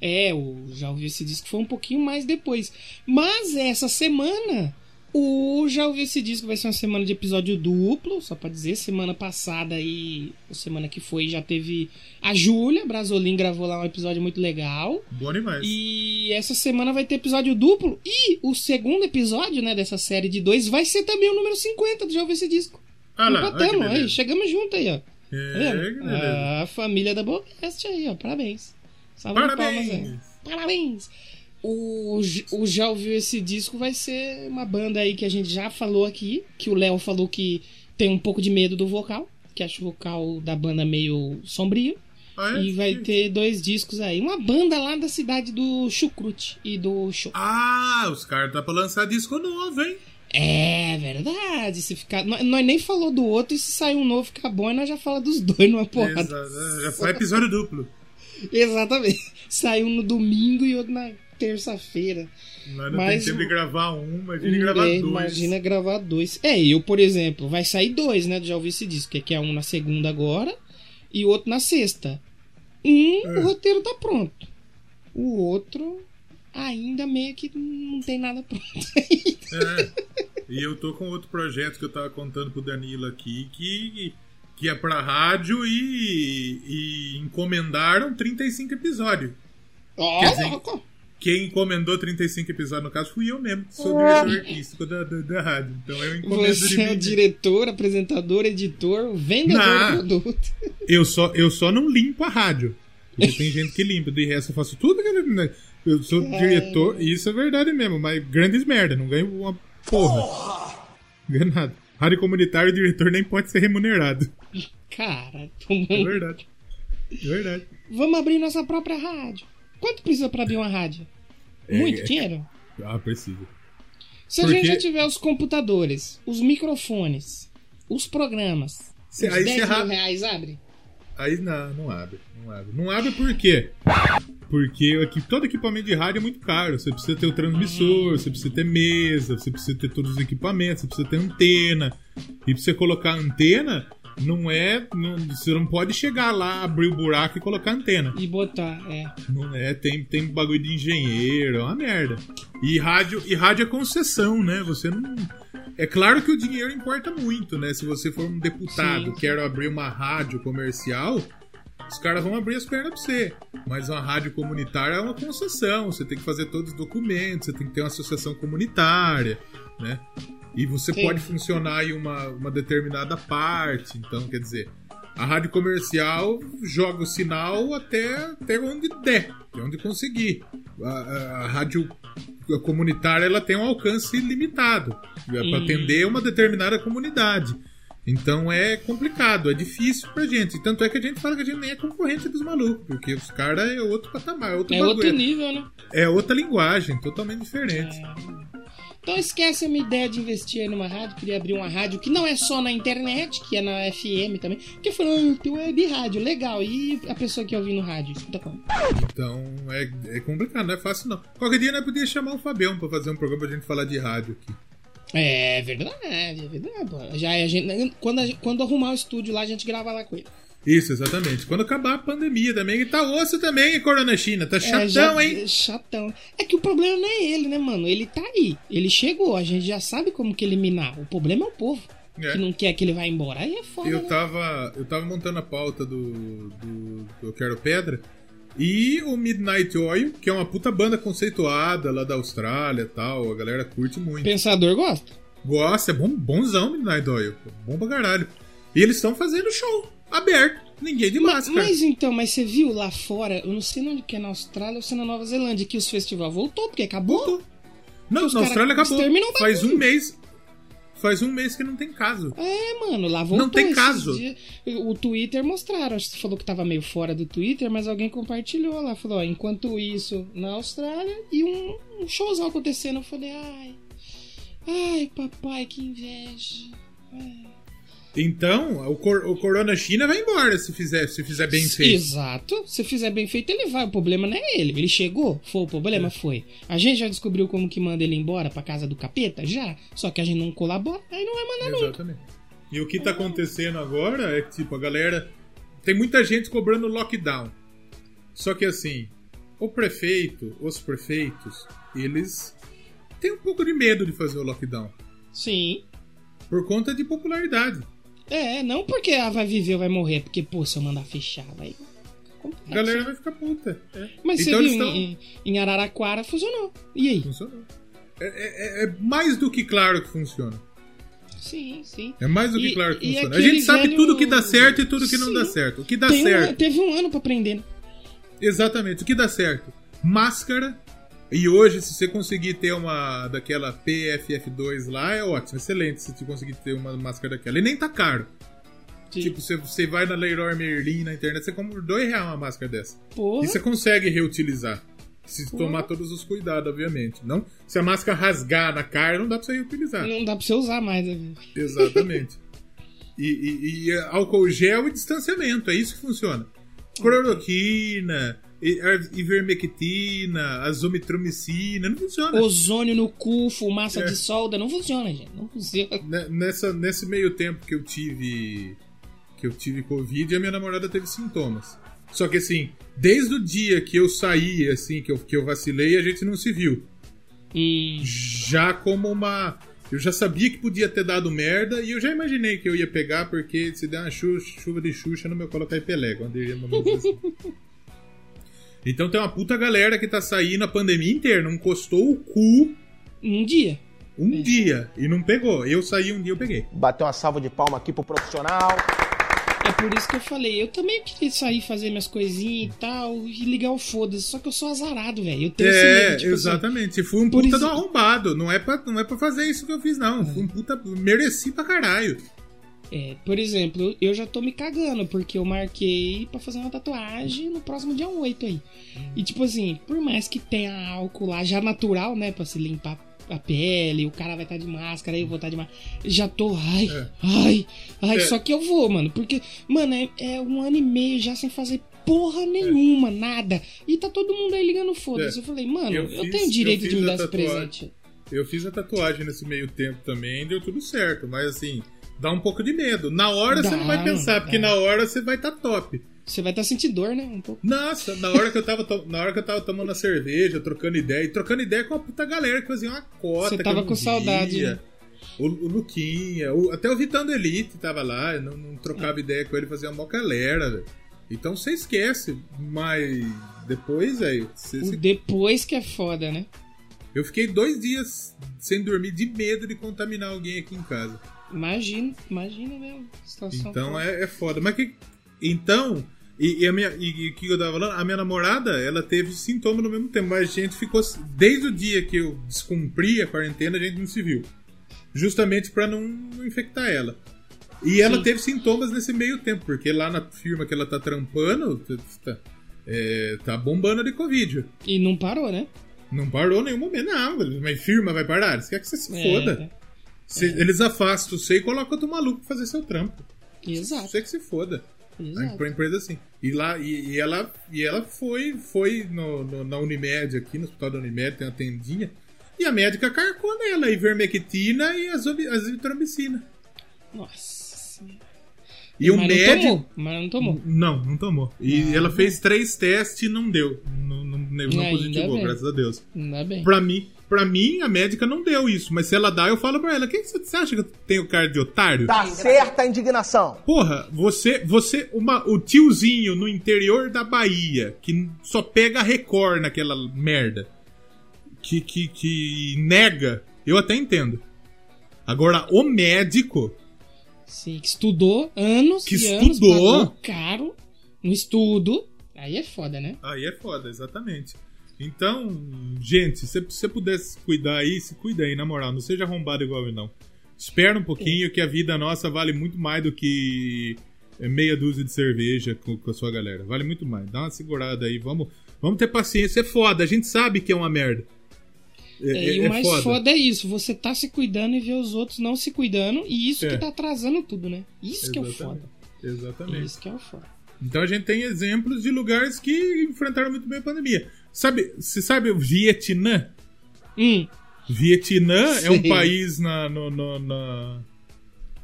É, eu já ouvi esse disco, foi um pouquinho mais depois. Mas essa semana, o já ouvi esse disco, vai ser uma semana de episódio duplo, só pra dizer. Semana passada e semana que foi já teve a Júlia, Brasolim gravou lá um episódio muito legal. Bom demais. E essa semana vai ter episódio duplo. E o segundo episódio, né, dessa série de dois vai ser também o número 50 do Já Ouvi Esse Disco. Ah lá, Empatamos, aí, chegamos junto aí, ó. É, tá a família da Bocast aí, ó. Parabéns. Salve Parabéns! Palmas, Parabéns! O, o Já Ouviu Esse Disco vai ser uma banda aí que a gente já falou aqui, que o Léo falou que tem um pouco de medo do vocal, que acha o vocal da banda meio sombrio. Ah, é? E vai ter dois discos aí. Uma banda lá da cidade do Chucrute e do Show. Ah, os caras tá pra lançar disco novo, hein? É verdade. Se ficar. Nós, nós nem falou do outro e se sair um novo ficar bom, nós já fala dos dois numa porrada. Exato. Já foi episódio duplo. Exatamente. Saiu no domingo e outro na terça-feira. Mas tem tempo de gravar um, imagina gravar dois. Imagina gravar dois. É, eu, por exemplo, vai sair dois, né? Já ouvi esse disco, que é um na segunda agora e o outro na sexta. Um, é. o roteiro tá pronto. O outro ainda meio que não tem nada pronto É. E eu tô com outro projeto que eu tava contando pro Danilo aqui, que que é pra rádio e, e encomendaram 35 episódios. Oh, Quer dizer, quem encomendou 35 episódios, no caso, fui eu mesmo, que sou diretor artístico da, da, da, rádio. Então eu encomendo Você é o diretor, apresentador, editor, vendedor não, do produto. Eu só, eu só não limpo a rádio. Porque tem gente que limpa, de resto eu faço tudo. Né? Eu sou é... diretor, isso é verdade mesmo, mas grandes merda, não ganho uma porra. porra. Ganho nada. Rádio comunitário, o diretor nem pode ser remunerado. Cara, é verdade. É verdade. Vamos abrir nossa própria rádio. Quanto precisa para abrir uma rádio? É, Muito é... dinheiro? Ah, precisa. Se Porque... a gente já tiver os computadores, os microfones, os programas, se, aí 10 mil reais abre? Aí não, não abre. Não abre. Não abre por quê? Porque aqui, todo equipamento de rádio é muito caro. Você precisa ter o transmissor, você precisa ter mesa, você precisa ter todos os equipamentos, você precisa ter antena. E pra você colocar antena, não é. Não, você não pode chegar lá, abrir o buraco e colocar antena. E botar, é. Não é, tem, tem bagulho de engenheiro, é uma merda. E rádio, e rádio é concessão, né? Você não. É claro que o dinheiro importa muito, né? Se você for um deputado, Sim. quero abrir uma rádio comercial, os caras vão abrir as pernas pra você. Mas uma rádio comunitária é uma concessão. Você tem que fazer todos os documentos, você tem que ter uma associação comunitária, né? E você Sim. pode funcionar em uma, uma determinada parte. Então, quer dizer, a rádio comercial joga o sinal até, até onde der, até onde conseguir. A, a, a rádio comunitária ela tem um alcance limitado é para atender uma determinada comunidade. Então é complicado, é difícil pra gente. Tanto é que a gente fala que a gente nem é concorrente dos malucos, porque os caras é outro patamar, é outro É outro nível, né? É outra linguagem, totalmente diferente. É... Então esquece a minha ideia de investir aí numa rádio. Queria abrir uma rádio que não é só na internet, que é na FM também. Porque falou, ah, web rádio, legal. E a pessoa que ouve no rádio, escuta como? Então é, é complicado, não é fácil não. Qualquer dia nós podíamos chamar o Fabião pra fazer um programa pra gente falar de rádio aqui. É verdade, é verdade. Já é a gente, quando, a, quando arrumar o estúdio lá, a gente grava lá com ele. Isso, exatamente. Quando acabar a pandemia também. E tá osso também, Corona China. Tá chatão, é, já, hein? Chatão. É que o problema não é ele, né, mano? Ele tá aí. Ele chegou. A gente já sabe como que eliminar. O problema é o povo. É. Que não quer que ele vá embora. Aí é foda. Eu né? tava, eu tava montando a pauta do, do, do Eu Quero Pedra. E o Midnight Oil, que é uma puta banda conceituada lá da Austrália e tal. A galera curte muito. Pensador gosta? Gosta, é bom, bonzão Midnight Oil. Bom pra caralho. E eles estão fazendo show aberto. Ninguém de máscara. Mas, mas, então, mas você viu lá fora, eu não sei onde que é na Austrália ou se é na Nova Zelândia, que os festivais voltou, porque acabou. Voltou. Não, na Austrália acabou. Faz um mês. Faz um mês que não tem caso. É, mano, lá voltou. Não tem caso. Dias. O Twitter mostraram, acho que você falou que tava meio fora do Twitter, mas alguém compartilhou lá. Falou, ó, enquanto isso na Austrália e um, um showzão acontecendo. Eu falei, ai. Ai, papai, que inveja. Ai. Então, o, cor, o Corona China vai embora se fizer, se fizer bem feito. Exato. Se fizer bem feito, ele vai. O problema não é ele. Ele chegou, foi o problema, é. foi. A gente já descobriu como que manda ele embora pra casa do capeta? Já. Só que a gente não colabora, aí não vai mandar Exatamente. Nunca. E o que tá acontecendo agora é que, tipo, a galera. Tem muita gente cobrando lockdown. Só que assim, o prefeito, os prefeitos, eles têm um pouco de medo de fazer o lockdown. Sim. Por conta de popularidade. É, não porque ela vai viver ou vai morrer, porque, pô, se eu mandar fechar, vai. A galera vai ficar puta. É. Mas então, você viu, tão... em, em, Araraquara funcionou. E aí? Funcionou. É, é, é, mais do que claro que funciona. Sim, sim. É mais do que e, claro que funciona. A gente sabe tudo que dá certo e tudo que sim. não dá certo. O que dá Tem certo. Um, teve um ano pra aprender. Né? Exatamente. O que dá certo? Máscara e hoje, se você conseguir ter uma daquela PFF2 lá, é ótimo, excelente se você conseguir ter uma máscara daquela. E nem tá caro. Sim. Tipo, você, você vai na Leroy Merlin na internet, você compra 2 reais uma máscara dessa. Porra. E você consegue reutilizar. Se Porra. tomar todos os cuidados, obviamente. Não, se a máscara rasgar na cara, não dá pra você reutilizar. Não dá pra você usar mais. Né? Exatamente. e, e, e, álcool gel e distanciamento, é isso que funciona. Cloroquina, ivermectina, azomitromicina, não funciona. Ozônio no cu, fumaça é. de solda, não funciona, gente. Não funciona. Nessa, nesse meio tempo que eu tive que eu tive Covid, a minha namorada teve sintomas. Só que assim, desde o dia que eu saí, assim, que eu, que eu vacilei, a gente não se viu. Hum. Já como uma. Eu já sabia que podia ter dado merda e eu já imaginei que eu ia pegar, porque se der uma chuva, chuva de Xuxa no meu colo cai Pelé, quando eu ia assim. Então tem uma puta galera que tá saindo a pandemia inteira, não encostou o cu. Um dia. Um é. dia. E não pegou. Eu saí um dia, eu peguei. Bateu uma salva de palma aqui pro profissional. É por isso que eu falei, eu também queria sair fazer minhas coisinhas e tal, e ligar o foda-se, só que eu sou azarado, velho. Eu tenho É, medo, tipo assim. exatamente. Assim, fui um puta isso... do arrombado. Não é, pra, não é pra fazer isso que eu fiz, não. Fui um puta. Mereci pra caralho. É, por exemplo, eu já tô me cagando, porque eu marquei para fazer uma tatuagem no próximo dia 8 aí. E tipo assim, por mais que tenha álcool lá já natural, né, pra se limpar a pele, o cara vai estar tá de máscara, eu vou estar tá de máscara. Já tô, ai, é. ai, ai, é. só que eu vou, mano, porque, mano, é, é, um ano e meio já sem fazer porra nenhuma, é. nada. E tá todo mundo aí ligando foda-se. É. Eu falei, mano, eu, eu fiz, tenho direito eu de me dar esse presente. Eu fiz a tatuagem nesse meio tempo também, deu tudo certo, mas assim dá um pouco de medo. Na hora dá, você não vai pensar, porque na hora você vai estar tá top. Você vai estar tá sentindo dor, né? Um pouco. Nossa, na hora que eu tava, na hora que eu tava tomando a cerveja, trocando ideia, e trocando ideia com a puta galera que fazia uma cota. Você tava com via. saudade. Né? O, o Luquinha, o, até o Vitando Elite tava lá, não, não trocava é. ideia com ele, fazia uma galera, velho. Então você esquece, mas depois, velho. O depois que é foda, né? Eu fiquei dois dias sem dormir de medo de contaminar alguém aqui em casa. Imagina, imagina mesmo. Situação então é, é foda. Mas que. Então. E, e a minha. E o que eu tava falando? A minha namorada, ela teve sintoma no mesmo tempo. Mas a gente ficou. Desde o dia que eu descumpri a quarentena, a gente não se viu. Justamente para não, não, infectar ela. E ela Sim. teve sintomas nesse meio tempo, porque lá na firma que ela tá trampando, tá, é, tá bombando de Covid. E não parou, né? Não parou nenhum momento. Não, mas firma vai parar? Você quer que você se é, foda? Se, é. Eles afastam você e colocam outro maluco pra fazer seu trampo. Exato. Você que se foda. Exato. Pra empresa assim. E lá, e, e, ela, e ela foi, foi no, no, na Unimed aqui, no hospital da Unimed, tem uma tendinha. E a médica carcou nela, ivermectina e azitromicina. Nossa E o médico. não tomou. Mas não tomou. Não, não tomou. E Ah, ela fez três testes e não deu. Não, não, não Ainda positivou, graças a Deus. Ainda bem. Pra mim, pra mim, a médica não deu isso. Mas se ela dá, eu falo pra ela: quem que você acha que eu tenho cara de otário? Tá certa a indignação. Porra, você, você, uma, o tiozinho no interior da Bahia, que só pega a Record naquela merda, que, que, que nega, eu até entendo. Agora, o médico, Sim, que estudou anos Que e anos, estudou? pagou caro no estudo. Aí é foda, né? aí é foda, exatamente. Então, gente, se você pudesse cuidar aí, se cuida aí, na moral, não seja arrombado igual eu, não. Espera um pouquinho que a vida nossa vale muito mais do que é, meia dúzia de cerveja com, com a sua galera. Vale muito mais. Dá uma segurada aí, vamos, vamos ter paciência. É foda, a gente sabe que é uma merda. É, É, e é- é o mais foda. é isso, você tá se cuidando e ver os outros não se cuidando, e isso É. que tá atrasando tudo, né? Isso que é o Exatamente. foda. Exatamente. Isso que é o foda. Então a gente tem exemplos de lugares que enfrentaram muito bem a pandemia. Sabe, você sabe o Vietnã? Hum, Vietnã é um país na, no- no- na,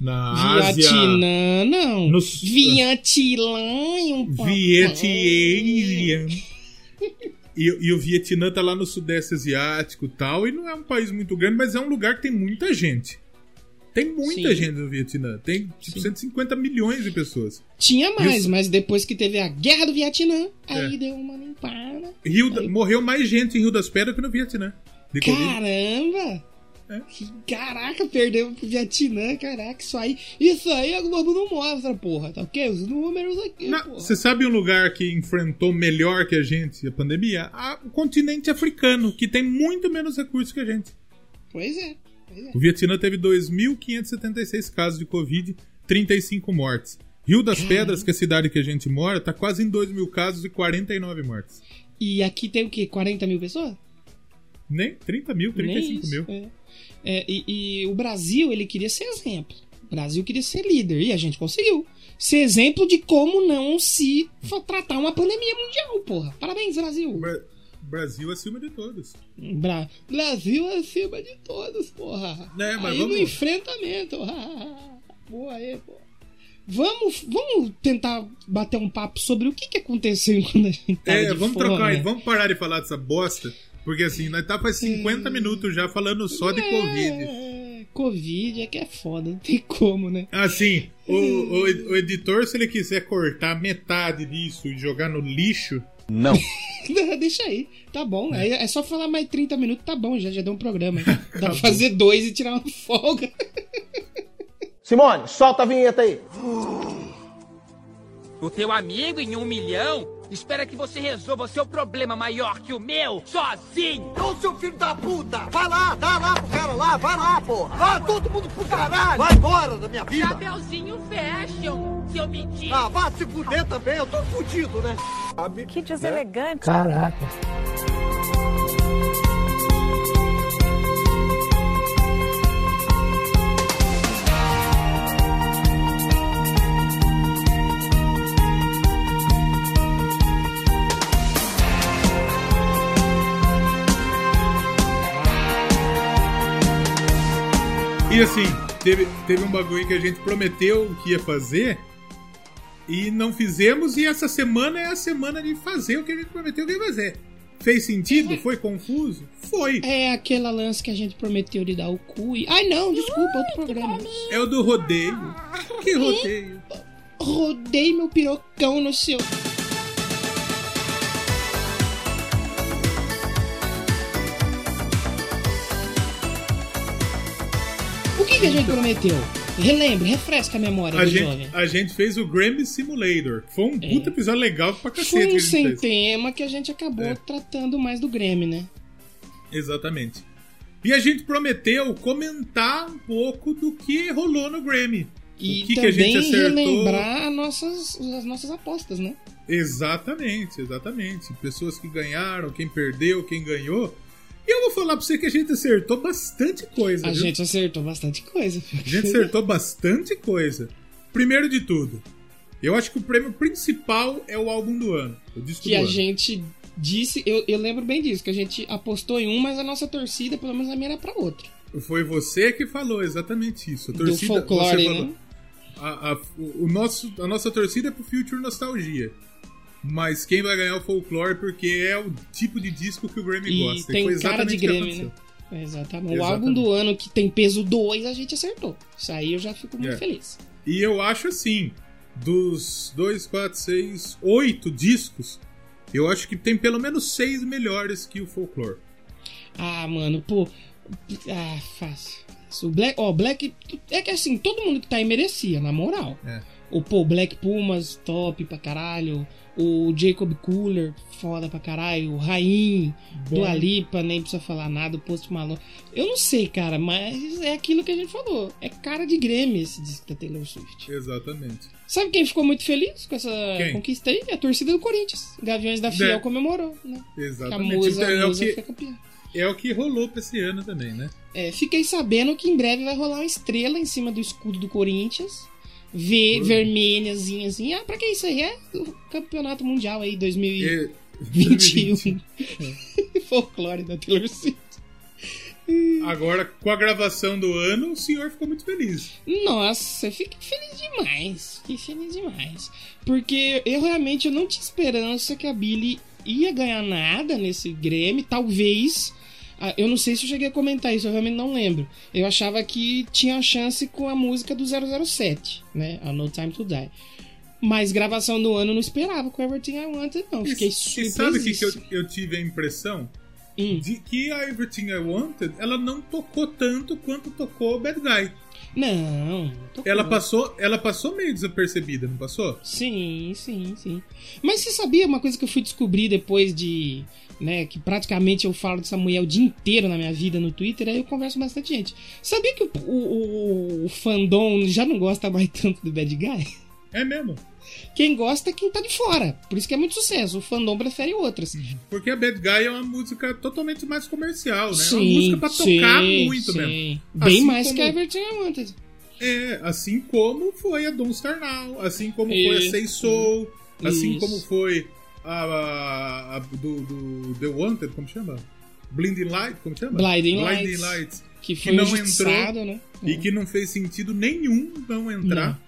na Ásia. Vietnã, não. No- Vietnã e um. Vietnã. E, e o Vietnã tá lá no Sudeste Asiático e tal, e não é um país muito grande, mas é um lugar que tem muita gente. Tem muita Sim. gente no Vietnã. Tem tipo Sim. 150 milhões de pessoas. Tinha mais, Isso. mas depois que teve a guerra do Vietnã, aí É. deu uma limpada. Rio da- morreu mais gente em Rio das Pedras que no Vietnã. Caramba! É. Caraca, perdeu pro Vietnã, caraca, isso aí. Isso aí a Globo não mostra, porra, tá ok? Os números aqui. Você sabe um lugar que enfrentou melhor que a gente a pandemia? Ah, o continente africano, que tem muito menos recursos que a gente. É, pois é. O Vietnã teve 2.576 casos de Covid, 35 mortes. Rio das Pedras, que é a cidade que a gente mora, tá quase em 2 mil casos e 49 mortes. E aqui tem o quê? 40 mil pessoas? Nem 30 mil, 35 Nem mil. é. É, e, e o Brasil, ele queria ser exemplo. O Brasil queria ser líder e a gente conseguiu. Ser exemplo de como não se tratar uma pandemia mundial, porra. Parabéns, Brasil. Bra- Brasil acima de todos. Bra Brasil acima de todos, porra. É, mas aí vamos- no enfrentamento. Boa aí, porra. Vamos, vamos tentar bater um papo sobre o que, que aconteceu quando a gente tava É, de vamos fora, trocar, né? vamos parar de falar dessa bosta, porque assim, nós tá faz 50 minutos já falando só de Covid. É, Covid é que é foda, não tem como, né? Assim, o, o, o editor, se ele quiser cortar metade disso e jogar no lixo, Não. Deixa aí, tá bom. É, é só falar mais 30 minutos, tá bom, já, já deu um programa. Dá pra fazer dois e tirar uma folga. Simone, solta a vinheta aí. O teu amigo em um milhão espera que você resolva seu problema maior que o meu sozinho. Ô, seu filho da puta! Vai lá, dá lá pro cara lá, vai lá, porra! Vai todo mundo pro caralho! Vai embora da minha vida! Chapeuzinho fashion, seu mendigo. Ah, vá se fuder também, eu tô fudido, né? Que deselegante. E assim, teve, teve um bagulho que a gente prometeu que ia fazer e não fizemos, e essa semana é a semana de fazer o que a gente prometeu que ia fazer. Fez sentido? Foi confuso? Foi. É aquela lance que a gente prometeu de dar o cu e. Ai não, desculpa, outro programa. É o do rodeio. Que rodeio? Rodei meu pirocão no seu. Que, que a gente prometeu? Relembre, refresca a memória A do gente, jovem. a gente fez o Grammy Simulator. Foi um puta episódio legal pra cacete Foi que um sem tema que a gente acabou É. tratando mais do Grêmio, né? Exatamente. E a gente prometeu comentar um pouco do que rolou no Grammy. E o que, que também a gente acertou. relembrar as nossas, as nossas apostas, né? Exatamente, exatamente. Pessoas que ganharam, quem perdeu, quem ganhou. E eu vou falar pra você que a gente acertou bastante coisa. A viu? gente acertou bastante coisa. A gente acertou bastante coisa. Primeiro de tudo, eu acho que o prêmio principal é o álbum do ano. O disco que do a ano. gente disse, eu, eu lembro bem disso, que a gente apostou em um, mas a nossa torcida, pelo menos a minha, era pra outro. Foi você que falou exatamente isso. A Do torcida, folclore, você falou- né? a, a, o nosso, a nossa torcida é pro Future Nostalgia. Mas quem vai ganhar é o Folklore porque é o tipo de disco que o Grammy E gosta. tem foi cara de Grammy, né? Exatamente. O Exatamente. álbum do ano que tem peso 2, a gente acertou. Isso aí eu já fico muito É. feliz. E eu acho assim, dos 2, 4, 6, 8 discos, eu acho que tem pelo menos 6 melhores que o Folklore. Ah, mano, pô. Ah, fácil. O Black, ó, Black. É que assim, todo mundo que tá aí merecia, na moral. É. O pô, Black Pumas, top pra caralho. O Jacob Cooler, foda pra caralho. O Rain, do Alipa, nem precisa falar nada. O Post Malone. Eu não sei, cara, mas é aquilo que a gente falou. É cara de Grêmio esse disco da Taylor Swift. Exatamente. Sabe quem ficou muito feliz com essa Quem? conquista aí? A torcida do Corinthians. Gaviões da Fiel É. comemorou, né? Que a Exatamente. musa, Então, é, a o musa que, foi campeã. é o que rolou pra esse ano também, né? É, fiquei sabendo que em breve vai rolar uma estrela em cima do escudo do Corinthians. V, vermelhazinha assim. Ah, pra que isso aí? É o campeonato mundial aí, 2021. É, Folclore da Taylor Swift. Agora, com a gravação do ano, o senhor ficou muito feliz. Nossa, eu fiquei feliz demais. Fiquei feliz demais. Porque eu realmente eu não tinha esperança que a Billy ia ganhar nada nesse Grêmio. Talvez. Ah, Eu não sei se eu cheguei a comentar isso, eu realmente não lembro. Eu achava que tinha chance com a música do 007, né? A No Time to Die. Mas gravação do ano eu não esperava com Everything I Wanted, não. Fiquei e, e sabe o que, que eu, eu tive a impressão? Hum. De que a Everything I Wanted, ela não tocou tanto quanto tocou Bad Guy. Não, tô Ela passou, ela passou meio desapercebida, não passou? Sim, sim, sim. Mas você sabia uma coisa que eu fui descobrir depois de. Né, que praticamente eu falo dessa mulher o dia inteiro na minha vida no Twitter, aí eu converso com bastante gente. Sabia que o, o, o- fandom já não gosta mais tanto do Bad Guy? É mesmo. Quem gosta é quem tá de fora. Por isso que é muito sucesso. O fandom prefere outras. Porque a Bad Guy é uma música totalmente mais comercial, né? é Sim, uma música pra tocar sim, muito sim. mesmo. Bem Assim mais como- que a Everything I Wanted. É, assim como foi a Don't Star Now, assim como foi a Isso. Say Soul, assim Isso. como foi a, a- do, do The Wanted, como chama? Blinding Light, como chama? Blinding Lights. Lights. Que Que foi não injustiçado, entrou né? E que não fez sentido nenhum não entrar.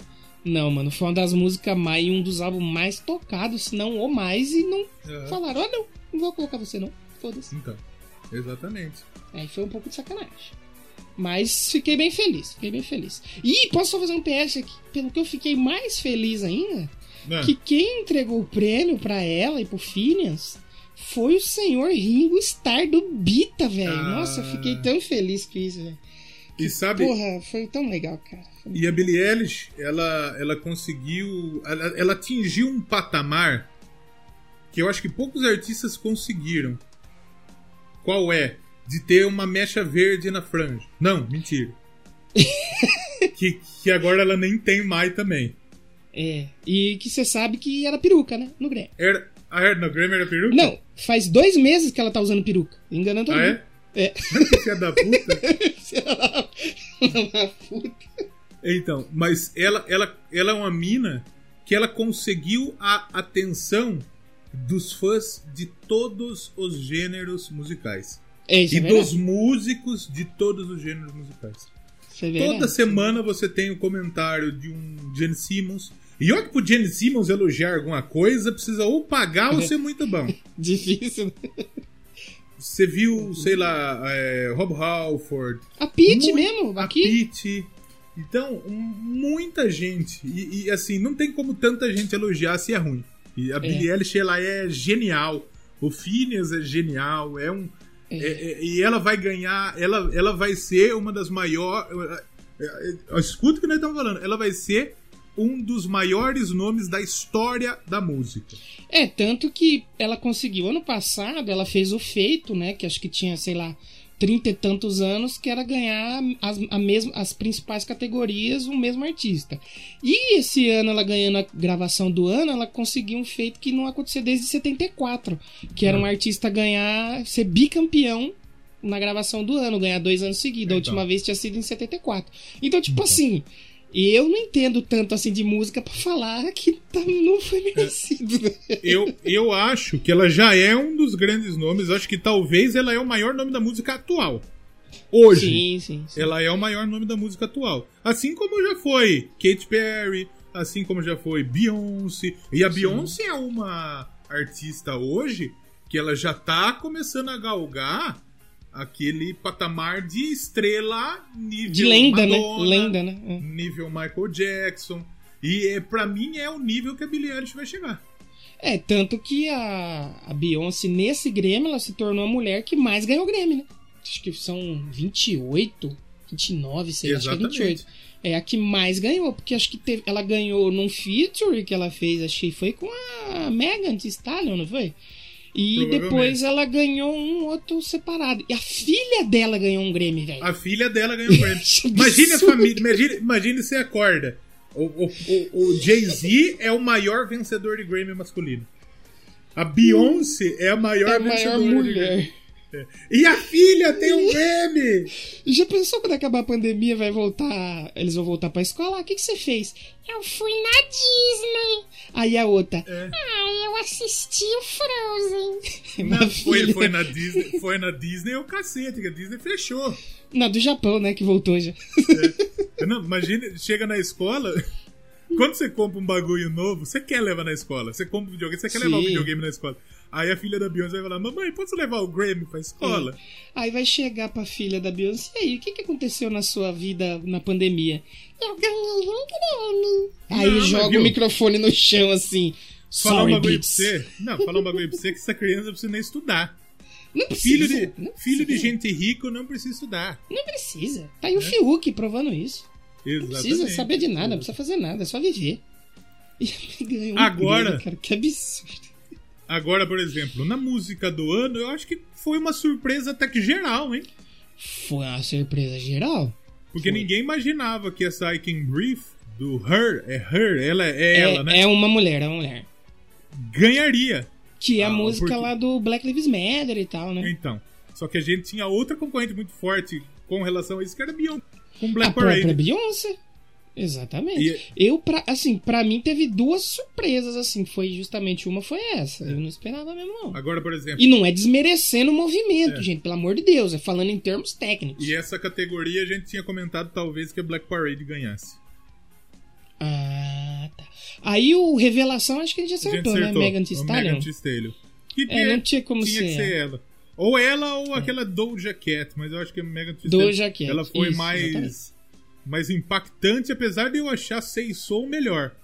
Não, mano, foi uma das músicas mais, um dos álbuns mais tocados, se não o mais, e não É. falaram, ah não, não vou colocar você não. Foda-se. Então, exatamente. Aí foi um pouco de sacanagem. Mas fiquei bem feliz, fiquei bem feliz. E posso só fazer um PS aqui, pelo que eu fiquei mais feliz ainda, Né? que quem entregou o prêmio pra ela e pro Phineas foi o senhor Ringo Starr do Bita, velho. Ah. Nossa, eu fiquei tão feliz com isso, velho. E sabe, Porra, foi tão legal, cara. E a Billie Eilish, ela, ela conseguiu. Ela, ela atingiu um patamar que eu acho que poucos artistas conseguiram. Qual é? De ter uma mecha verde na franja. Não, mentira. que, que agora ela nem tem mais também. É, e que você sabe que era peruca, né? No Grêmio. Era, a Edna Graham era peruca? Não, faz dois meses que ela tá usando peruca. Enganando todo Ah, mundo. é? É. Que filha da puta. Uma puta. Então, mas ela, ela, ela é uma mina que ela conseguiu a atenção dos fãs de todos os gêneros musicais. É, isso e é dos músicos de todos os gêneros musicais. É. Toda semana você tem o comentário de um Gene Simmons. E olha que pro Gene Simmons elogiar alguma coisa, precisa ou pagar ou ser muito bom. Difícil. Você viu, sei lá, é, Rob Halford, A Pete mesmo, a aqui. Pete. Então, um- muita gente. E, e, assim, não tem como tanta gente elogiar se é ruim. E a Billie Eilish, ela é genial. O Phineas é genial. É um. é- é- e ela vai ganhar. Ela, ela vai ser uma das maiores. Escuta o que nós estamos falando. Ela vai ser um dos maiores nomes da história da música. É, tanto que ela conseguiu. Ano passado, ela fez o feito, né? Que acho que tinha, sei lá, trinta e tantos anos, que era ganhar as, a mesma, as principais categorias, o mesmo artista. E esse ano, ela ganhando a gravação do ano, ela conseguiu um feito que não acontecia desde 74. Que era um artista ganhar, ser bicampeão na gravação do ano, ganhar dois anos seguidos. A Então. última vez tinha sido em 74. Então, tipo assim. Eu não entendo tanto assim de música pra falar que tá- não foi merecido. né? Eu, eu acho que ela já é um dos grandes nomes. Acho que talvez ela é o maior nome da música atual. Hoje. Sim, sim, sim. Ela é o maior nome da música atual. Assim como já foi Katy Perry, assim como já foi Beyoncé. E a Beyoncé é uma artista hoje que ela já tá começando a galgar aquele patamar de estrela nível De lenda, Madonna, né? Lenda, né? É. nível Michael Jackson. E é, para mim é o nível que a Billie Eilish vai chegar. É, tanto que a, a Beyoncé, nesse Grêmio, ela se tornou a mulher que mais ganhou Grêmio, né? Acho que são 28, 29, sei lá, acho que é Exatamente. 28. É a que mais ganhou, porque acho que teve, ela ganhou num feature que ela fez, que foi com a Megan Thee Stallion, não foi? E depois ela ganhou um outro separado. E a filha dela ganhou um Grêmio, velho. A filha dela ganhou o Grammy. Isso é Imagine a família. Imagine, imagine você acorda. O, o, o, o Jay-Z é o maior vencedor de Grammy masculino. A Beyoncé é a maior É a maior vencedora de mulher. É. E a filha tem um Grammy! Já pensou quando acabar a pandemia, vai voltar. Eles vão voltar pra escola? O que, que você fez? Eu fui na Disney. Aí a outra. É. Ah, eu assisti o Frozen. Não, Minha foi, filha. foi, na Disney, foi na Disney o cacete, que a Disney fechou. Não, do Japão, né? Que voltou já. Não, imagina, chega na escola. Quando você compra um bagulho novo, você quer levar na escola. Você compra um videogame, você quer levar o Sim. videogame na escola. Aí a filha da Beyoncé vai falar: Mamãe, posso levar o Grammy pra escola? Aí vai chegar pra filha da Beyoncé. E aí, o que, que aconteceu na sua vida na pandemia? Eu ganhei um Grammy. Aí Não, joga viu? o microfone no chão assim. Falar um bagulho pra você. Não, falar um bagulho pra você que essa criança não precisa nem estudar. Não Filho precisa. de, não filho de precisa. gente rico não precisa estudar. Não precisa. Tá aí o Fiuk provando isso. Não Exatamente. precisa saber de nada, não precisa fazer nada, é só viver. E ganhou um Agora- Grammy, cara, que absurdo. Agora, por exemplo, na música do ano, eu acho que foi uma surpresa até que geral, hein? Foi uma surpresa geral. Porque ninguém imaginava que essa I Can Breathe do Her, é Her, ela é É, ela, né? é uma mulher, é uma mulher. Ganharia. Que é a Ah, música porque- lá do Black Lives Matter e tal, né? Então. Só que a gente tinha outra concorrente muito forte com relação a isso, que era Beyoncé. Com a Black própria Parade. Beyoncé. Exatamente. E- Eu, pra, assim, pra mim teve duas surpresas, assim. Foi justamente uma foi essa. Eu não esperava mesmo, não. Agora, por exemplo, E não é desmerecendo o movimento, É. gente. Pelo amor de Deus. É falando em termos técnicos. e essa categoria a gente tinha comentado talvez que a Black Parade ganhasse. Ah, tá. Aí o Revelação, acho que a gente A gente acertou, acertou. né? Megan Stallion. Megan Thee Stallion. Que É, não tinha como tinha ser. que ser ela. Ou ela ou aquela Doja Cat, mas eu acho que a Megan Thee Doja Cat, ela foi isso, mais exatamente. Mais impactante, apesar de eu achar Sei Soul melhor.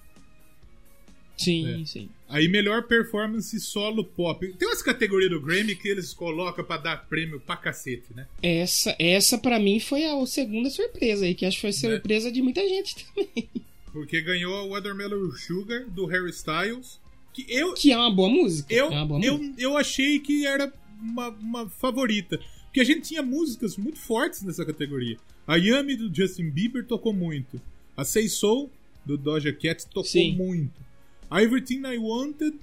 Sim, É. sim. Aí melhor performance solo pop. Tem umas categorias do Grammy que eles colocam pra dar prêmio pra cacete, né? Essa, essa para mim foi a segunda surpresa aí, que acho que Né? foi surpresa de muita gente também. Porque ganhou a Watermelon Sugar do Harry Styles, que eu Que é uma boa música. eu, é boa música. eu, eu achei que era uma, uma favorita. Porque a gente tinha músicas muito fortes nessa categoria. A Yami do Justin Bieber tocou muito. A Say Soul do Doja Cat tocou Sim. muito. A Everything I Wanted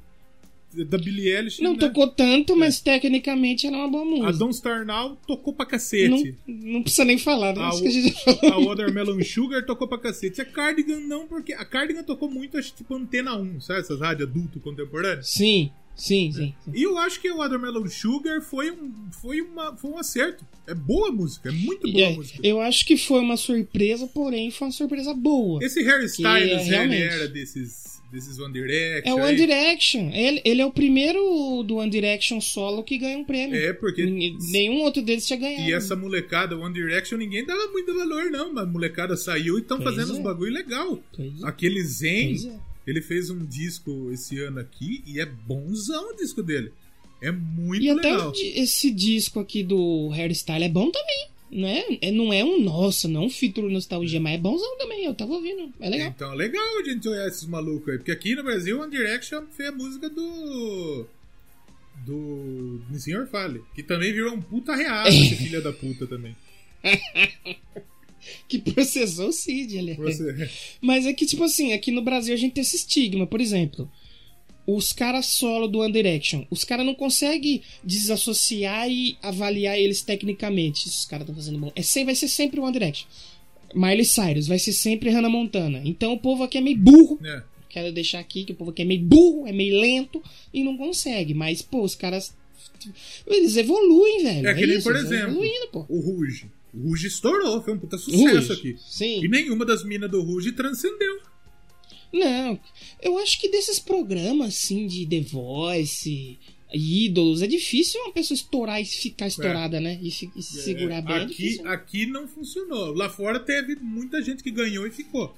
da Billie Eilish. Não né? tocou tanto, mas tecnicamente era uma boa A música. Don't Star Now tocou pra Não, cacete. não precisa nem falar, né? Ah, Acho o- que a gente falou. A Watermelon Sugar tocou pra cacete. A Cardigan não, porque a Cardigan tocou muito, acho que tipo Antena 1, sabe? Essas rádios adulto contemporâneo. Sim, sim, sim. sim. E eu acho que o Watermelon Sugar foi um, foi uma, foi um acerto. É boa música, é muito boa é, música. eu acho que foi uma surpresa, porém foi uma surpresa boa. Esse Harry Styles, é, ele realmente. era desses, desses One Direction. É o aí. One Direction. Ele, ele é o primeiro do One Direction solo que ganha um prêmio. É, porque. Ninguém- Nenhum outro deles tinha ganhado. E essa molecada, One Direction, ninguém dava muito valor, não. Mas a molecada saiu e estão fazendo é. uns bagulho legal. Pois é. Aquele Zen, é. Ele fez um disco esse ano aqui e é bonzão o disco dele. É muito E até legal. o di- esse disco aqui do Hairstyle é bom também. Não é, é- não é um nossa, não é um feature nostalgia, mas é bonzão também. Eu tava ouvindo. É legal. Então, legal a gente olhar esses malucos aí. Porque aqui no Brasil, One Direction fez a música do. Do. Senhor Fale. Que também virou um puta real, esse filho da puta também. Que processou o Cid, aliás. Você- Mas é que, tipo assim, aqui no Brasil a gente tem esse estigma. Por exemplo, os caras solo do One Direction, os caras não conseguem desassociar e avaliar eles tecnicamente. Os caras estão fazendo bom. É sempre, vai ser sempre o One Direction. Miley Cyrus, vai ser sempre Hannah Montana. Então o povo aqui é meio burro. É. Quero deixar aqui que o povo aqui é meio burro, é meio lento e não consegue. Mas, pô, os caras. Eles evoluem, velho. É que nem, isso, por exemplo, o Ruge. O Ruge estourou, foi um puta sucesso Ruge, aqui. sim. E nenhuma das minas do Ruge transcendeu. Não, eu acho que desses programas assim de The Voice, ídolos, é difícil uma pessoa estourar e ficar estourada, né? E, e se segurar bem. é aqui, difícil. aqui não funcionou. Lá fora teve muita gente que ganhou e ficou.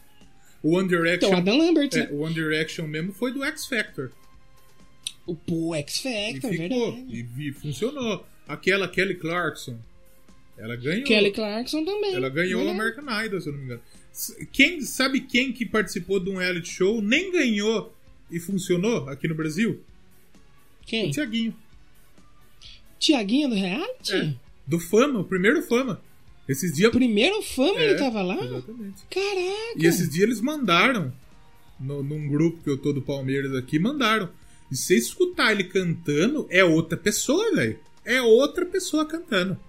O One Direction. Então, Adam Lambert, é, né? o One Direction mesmo foi do X Factor. O Pô, X E Factor, ficou. verdade. E, vi- funcionou. Aquela Kelly Clarkson. Ela ganhou. Kelly Clarkson também. Ela ganhou o né? American Idol, se eu não me engano. Quem, sabe quem que participou de um reality show, nem ganhou e funcionou aqui no Brasil? Quem? O Tiaguinho. Tiaguinho do reality? É. Do Fama, o primeiro Fama. Esses dias. Primeiro fama É, ele tava lá? Exatamente. Caraca! E esses dias eles mandaram, no, num grupo que eu tô do Palmeiras aqui, mandaram. E se escutar ele cantando, é outra pessoa, velho. É outra pessoa cantando.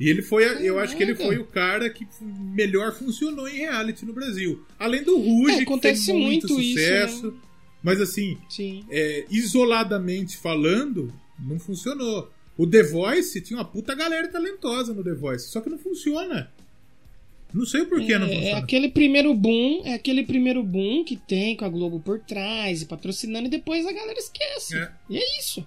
E ele foi, eu acho que ele foi o cara que melhor funcionou em reality no Brasil. Além do Ruge, É, que fez muito, muito isso, sucesso. né? Mas assim, Sim. é, isoladamente falando, não funcionou. O The Voice tinha uma puta galera talentosa no The Voice, só que não funciona. Não sei por que não É, é funciona. aquele primeiro boom, é aquele primeiro boom que tem com a Globo por trás e patrocinando e depois a galera esquece. É. E é isso.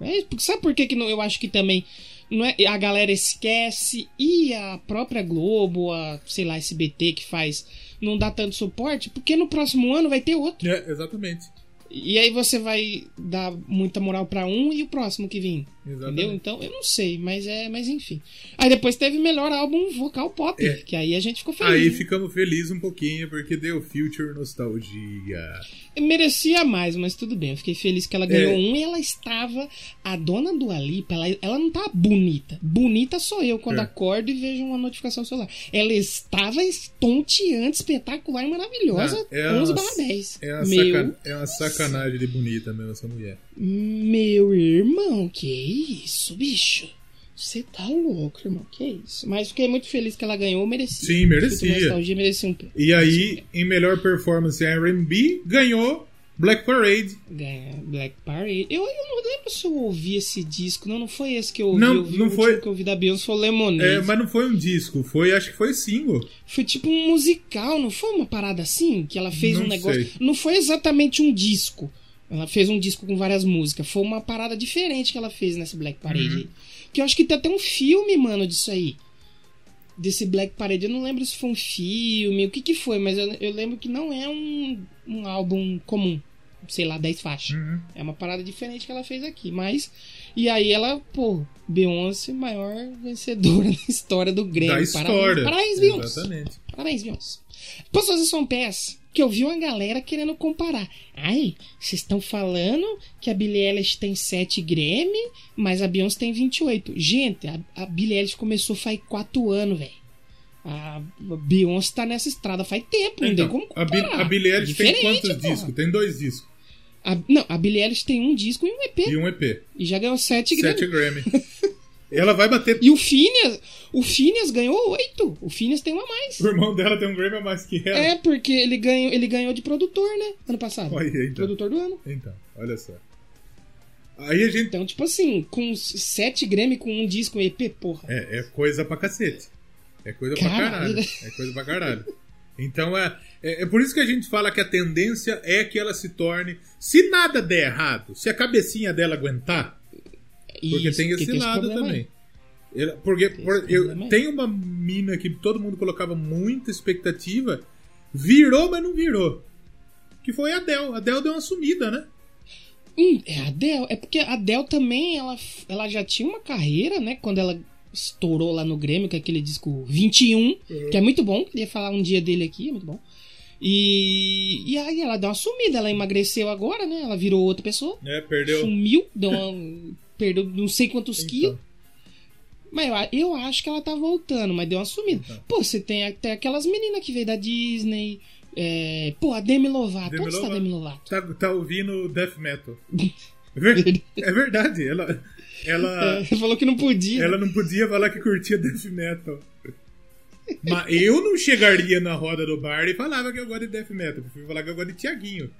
É isso. Sabe por que, que não- eu acho que também não é, a galera esquece e a própria Globo, a, sei lá, SBT que faz, não dá tanto suporte? Porque no próximo ano vai ter outro. É, exatamente. E aí você vai dar muita moral pra um e o próximo que vir. Exatamente. Entendeu? Então, eu não sei, mas é, mas enfim. Aí depois teve melhor álbum vocal pop, É. que aí a gente ficou feliz. Aí né? ficamos felizes um pouquinho, porque deu Future Nostalgia. Merecia mais, mas tudo bem. Eu fiquei feliz que ela ganhou É. um e ela estava. A dona do Alipa, ela, ela não tá bonita. Bonita sou eu quando É. acordo e vejo uma notificação celular. Ela estava estonteante, espetacular e maravilhosa. Ah, é 11 uma- barra 10. É uma, Meu, sacan- é uma sacanagem de bonita mesmo essa mulher. meu irmão, que isso, bicho? Você tá louco, irmão. Que isso? Mas fiquei muito feliz que ela ganhou, merecia. Sim, merecia. Nostalgia merecia um prêmio. E aí, em melhor performance R&B, ganhou Black Parade. Ganha Black Parade. Eu, eu não lembro se eu ouvi esse disco. Não, não foi esse que eu ouvi. Não, eu ouvi não foi. que eu ouvi da Beyoncé foi Lemonade. É, mas não foi um disco, foi acho que foi single. Foi tipo um musical, não foi uma parada assim? Que ela fez Não um negócio. sei. Não foi exatamente um disco. Ela fez um disco com várias músicas. Foi uma parada diferente que ela fez nessa Black Parade. Uhum. Que eu acho que tem até um filme, mano, disso aí. Desse Black Parade. Eu não lembro se foi um filme, o que que foi, mas eu, eu lembro que não é um, um álbum comum. Sei lá, 10 faixas. Uhum. É uma parada diferente que ela fez aqui. Mas. E aí ela, pô, Beyoncé, maior vencedora da história do Grêmio. Da história. Parabéns, Beyoncé. Exatamente. Parabéns, Beyoncé. Posso fazer só um PS? Que eu vi uma galera querendo comparar. Ai, vocês estão falando que a Billie Eilish tem 7 Grammy, mas a Beyoncé tem 28. Gente, a, a Billie Eilish começou faz 4 anos, velho. A Beyoncé tá nessa estrada faz tempo, não tem Então, como comparar. a Billie Eilish tem Diferente, quantos porra. discos? Tem dois discos A- não, a Billie Eilish tem um disco e um EP. e um EP. E já ganhou 7 Grammy. Sete Grammy. Ela vai bater. E o Phineas, o Phineas ganhou 8. O Phineas tem uma a mais. O irmão dela tem um Grammy a mais que ela. É, porque ele ganhou, ele ganhou de produtor, né? Ano passado. Olha então. Produtor do ano. Então, olha só. Aí a gente. Então, tipo assim, com 7 Grammy com um disco EP, porra. É, é coisa pra cacete. É coisa pra Caralho. caralho. É coisa pra caralho. Então é, é, é por isso que a gente fala que a tendência é que ela se torne. Se nada der errado, se a cabecinha dela aguentar, porque Isso, tem esse lado aí. também. Porque Tem por- esse eu, aí. tem uma mina que todo mundo colocava muita expectativa, virou, mas não virou. Que foi a Adele. A Adele deu uma sumida, né? Hum, é a Adele. É porque a Adele também, ela, ela já tinha uma carreira, né? Quando ela estourou lá no Grêmio, com aquele disco 21, que é muito bom. Queria falar um dia dele aqui, é muito bom. E, e aí ela deu uma sumida, ela emagreceu agora, né? Ela virou outra pessoa. É, perdeu. Sumiu, deu uma, perdeu não sei quantos Então. quilos. Mas eu, eu acho que ela tá voltando, mas deu uma sumida. Então. Pô, você tem até aquelas meninas que veio da Disney. é, pô, a Demi Lovato. Demi Onde está a. Demi Lovato? Tá, tá ouvindo death metal. É ver- é verdade. Ela, ela, É, falou que não podia. ela não podia falar que curtia death metal. Mas eu não chegaria na roda do bar e falava que eu gosto de death metal. Eu prefiro falar que eu gosto de Tiaguinho.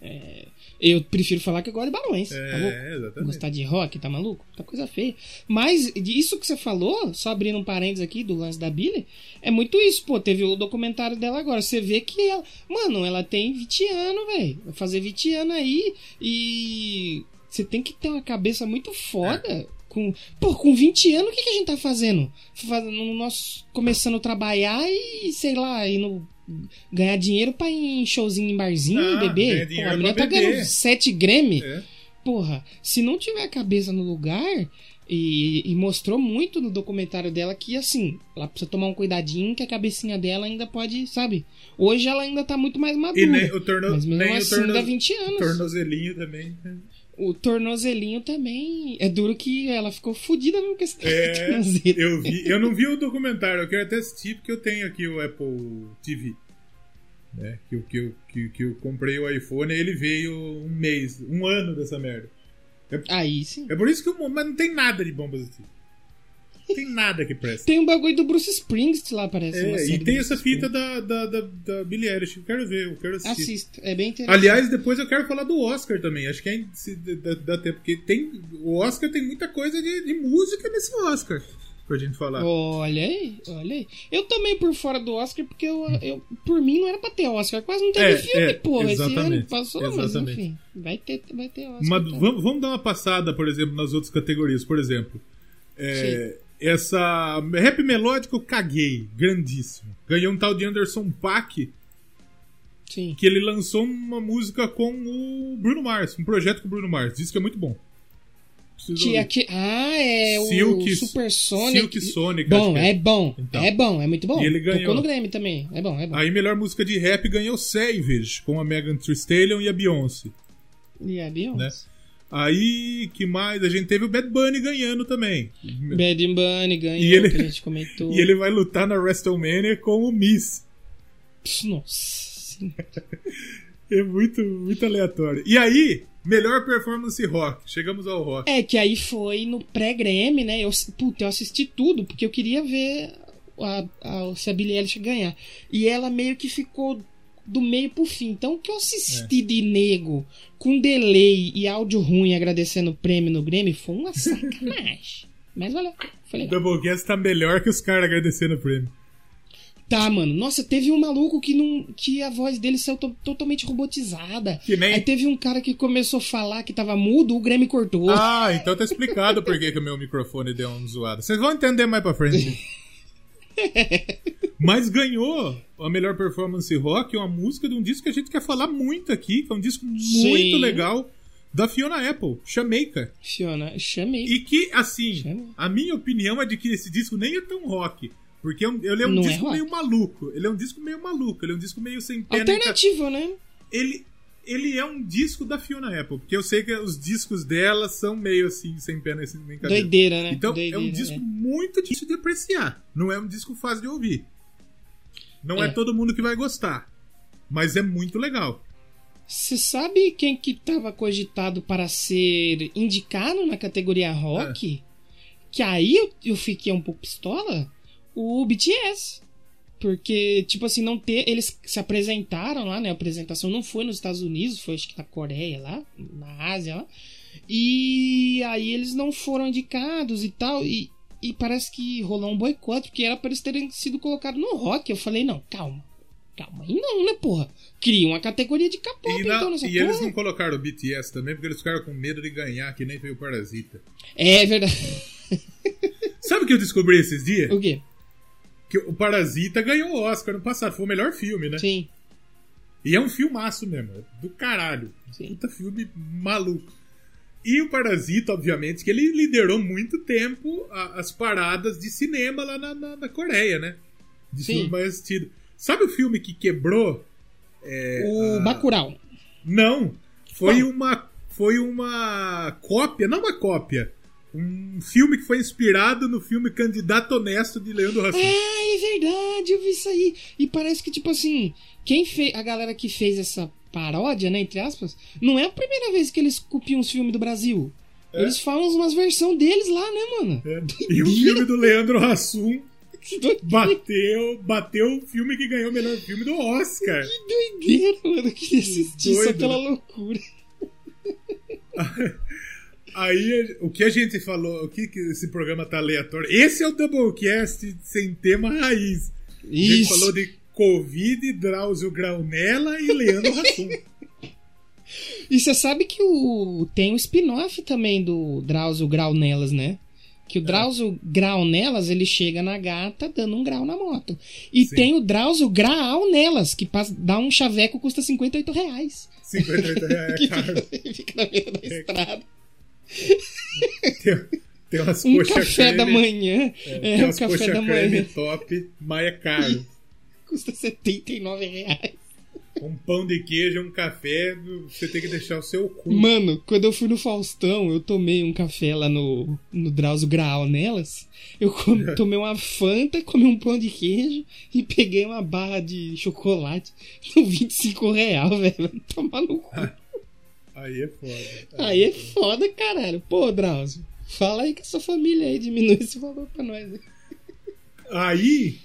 Eu prefiro falar que eu gosto de barões. É, tá louco? exatamente. Gostar de rock, tá maluco? Tá coisa feia. Mas isso que você falou, só abrindo um parênteses aqui do lance da Billy, é muito isso, pô. Teve o documentário dela agora. Você vê que ela. Mano, ela tem 20 anos, velho. Vai fazer 20 anos aí e. Você tem que ter uma cabeça muito foda. Com, pô, com 20 anos, o que, que a gente tá fazendo? Fazendo nós começando a trabalhar e, sei lá, indo ganhar dinheiro pra ir em showzinho em barzinho, Ah, beber. Pô, a menina pra tá beber. ganhando 7 Grammy. É. Porra, se não tiver a cabeça no lugar, e, e mostrou muito no documentário dela que, assim, ela precisa tomar um cuidadinho que a cabecinha dela ainda pode, sabe? Hoje ela ainda tá muito mais madura. E nem o, torno... Mas mesmo nem assim, o torno... dá 20 anos. tornozelinho também. O tornozelinho também. É duro que ela ficou fodida mesmo com esse É, tornozelo. eu vi. Eu não vi o documentário, eu quero até assistir porque eu tenho aqui o Apple TV. Né? Que, eu- que, eu, que, que eu comprei o iPhone e ele veio um mês, um ano dessa merda. Aí sim. É por isso que eu. Mas não tem nada de bombas assim. Tem nada que presta. Tem um bagulho do Bruce Springsteen lá, parece. É, e tem essa fita da, da, da, da Billie Eilish. Eu quero ver, eu quero assistir. Assista. É bem interessante. Aliás, depois eu quero falar do Oscar também. Acho que é, se dá, dá tempo. Porque tem, o Oscar tem muita coisa de, de música nesse Oscar. Pra gente falar. Olha aí, olha aí. Eu também por fora do Oscar, porque eu, eu por mim não era pra ter Oscar. Quase não teve É, filme, é, porra. Esse ano exatamente, passou, exatamente. mas enfim. Vai ter, vai ter Oscar. Mas então. vamos, vamos dar uma passada, por exemplo, nas outras categorias. Por exemplo, é, essa rap melódico eu caguei, grandíssimo. Ganhou um tal de Anderson Paak, Sim. que ele lançou uma música com o Bruno Mars, um projeto com o Bruno Mars. Diz que é muito bom. Que, aqui, ah, é Silk- o Super Sonic. Silk Sonic, Bom, que é bom. Então. É bom, é muito bom. E ele ganhou. Tocou no Grammy também. É bom, é bom. Aí, melhor música de rap ganhou Savage, com a Megan Thee Stallion e a Beyoncé. E a Beyoncé. Né? Aí, que mais? A gente teve o Bad Bunny ganhando também. Bad Bunny ganhou, E ele- que a gente comentou. E ele vai lutar na WrestleMania com o Miss. Nossa. É muito, muito aleatório. E aí, melhor performance rock. Chegamos ao rock. É, que aí foi no pré-Grammy, né? Eu, puta, eu assisti tudo, porque eu queria ver a, a, se a Billie Eilish ganhar. E ela meio que ficou do meio pro fim. Então, o que eu assisti de nego com delay e áudio ruim agradecendo o prêmio no Grammy foi uma sacanagem. Mas olha, foi O legal. Doublecast tá melhor que os caras agradecendo o prêmio. Tá, mano. Nossa, teve um maluco que não que a voz dele saiu to- totalmente robotizada. Que nem- Aí teve um cara que começou a falar que tava mudo, o Grammy cortou. Ah, então tá explicado por que, que o meu microfone deu um zoado. Vocês vão entender mais pra frente. Mas ganhou a melhor performance rock, uma música de um disco que a gente quer falar muito aqui, que é um disco muito Sim. legal, da Fiona Apple, Jamaica. Fiona, chamei. E que, assim, a minha opinião é de que esse disco nem é tão rock. Porque é ele é um Não é disco rock. meio maluco. Ele é um disco meio maluco. Ele é um disco meio sem pena. Alternativo, né? Ele, ele é um disco da Fiona Apple. Porque eu sei que os discos dela são meio assim, sem pena nem cabeça. Doideira, né? Então Doideira, é um disco é. muito difícil de apreciar. Não é um disco fácil de ouvir. Não é, É. todo mundo que vai gostar. Mas é muito legal. Você sabe quem que tava cogitado para ser indicado na categoria rock? Que aí eu, eu fiquei um pouco pistola? O BTS. Porque, tipo assim, não ter. Eles se apresentaram lá, né? A apresentação não foi nos Estados Unidos, foi acho que na Coreia lá, na Ásia lá. E aí eles não foram indicados e tal. E, e parece que rolou um boicote, porque era para eles terem sido colocados no rock. Eu falei, não, calma. Calma aí não, né, porra? Cria uma categoria de E, na- então, nessa e porra. eles não colocaram o BTS também, porque eles ficaram com medo de ganhar, que nem foi o Parasita. É verdade. Sabe o que eu descobri esses dias? O quê? Que o Parasita ganhou o Oscar no passado, foi o melhor filme, né? Sim, E é um filmaço mesmo, é do caralho. sim. Puta filme maluco. E o Parasita, obviamente, que ele liderou muito tempo a- as paradas de cinema lá na, na- na Coreia, né? De Sim. filme mais assistido. Sabe o filme que quebrou? É, o a- Bacurau. Não. Foi Qual? uma. Foi uma cópia, não uma cópia. Um filme que foi inspirado no filme Candidato Honesto de Leandro Hassum. Ah, é verdade, eu vi isso aí. E parece que, tipo assim, quem fez. A galera que fez essa paródia, né, entre aspas, não é a primeira vez que eles copiam os filmes do Brasil. É. Eles falam umas versões deles lá, né, mano? É. E o filme do Leandro Hassum. Bateu, bateu o filme que ganhou o melhor filme do Oscar. Que doideira, mano. Eu queria assistir só Doido, pela né? loucura. Aí o que a gente falou, o que, que esse programa tá aleatório. Esse é o Doublecast sem tema raiz. A gente Isso. falou de Covid, Drauzio Graunella e Leandro Hassum. E você sabe que o tem um spin-off também do Drauzio Grau Nelas, né? É. Que o Drauzio Grau Nelas, ele chega na gata dando um grau na moto. E Sim. tem o Drauzio Graal Nelas, que passa, dá um chaveco custa 58 reais. 58 reais, é caro. fica, fica na beira da estrada. Tem, tem umas Um café da creme, manhã. É, tem o umas café coxa da creme manhã. top, mas é caro. Custa 79 reais. Um pão de queijo, um café, você tem que deixar o seu cu. Mano, quando eu fui no Faustão, eu tomei um café lá no, no Drauzio Graal nelas. Eu com- tomei uma Fanta, comi um pão de queijo e peguei uma barra de chocolate no 25 real, velho. Tomar no cu. Aí é foda. Aí é foda, caralho. Pô, Drauzio, fala aí com a sua família aí, diminui esse valor pra nós. né? Aí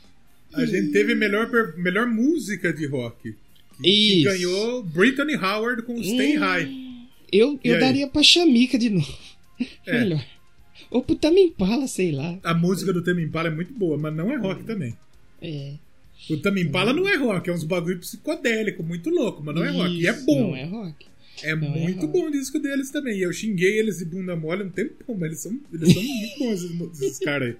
a gente teve melhor, melhor música de rock. Que, que Isso. ganhou Brittany Howard com Stay Hum. High. Eu, eu aí? daria pra Chamica de novo. É. Melhor. Ou pro Tame Impala, sei lá. A música do Tame Impala é muito boa, mas não é rock também. É. O Tame Impala não é rock, é uns bagulho psicodélico, muito louco, mas não é rock. E é Isso, bom. Não é rock. É é muito bom o disco deles também. E eu xinguei eles de bunda mole um tempão, mas eles são, eles são muito bons, esses, caras aí.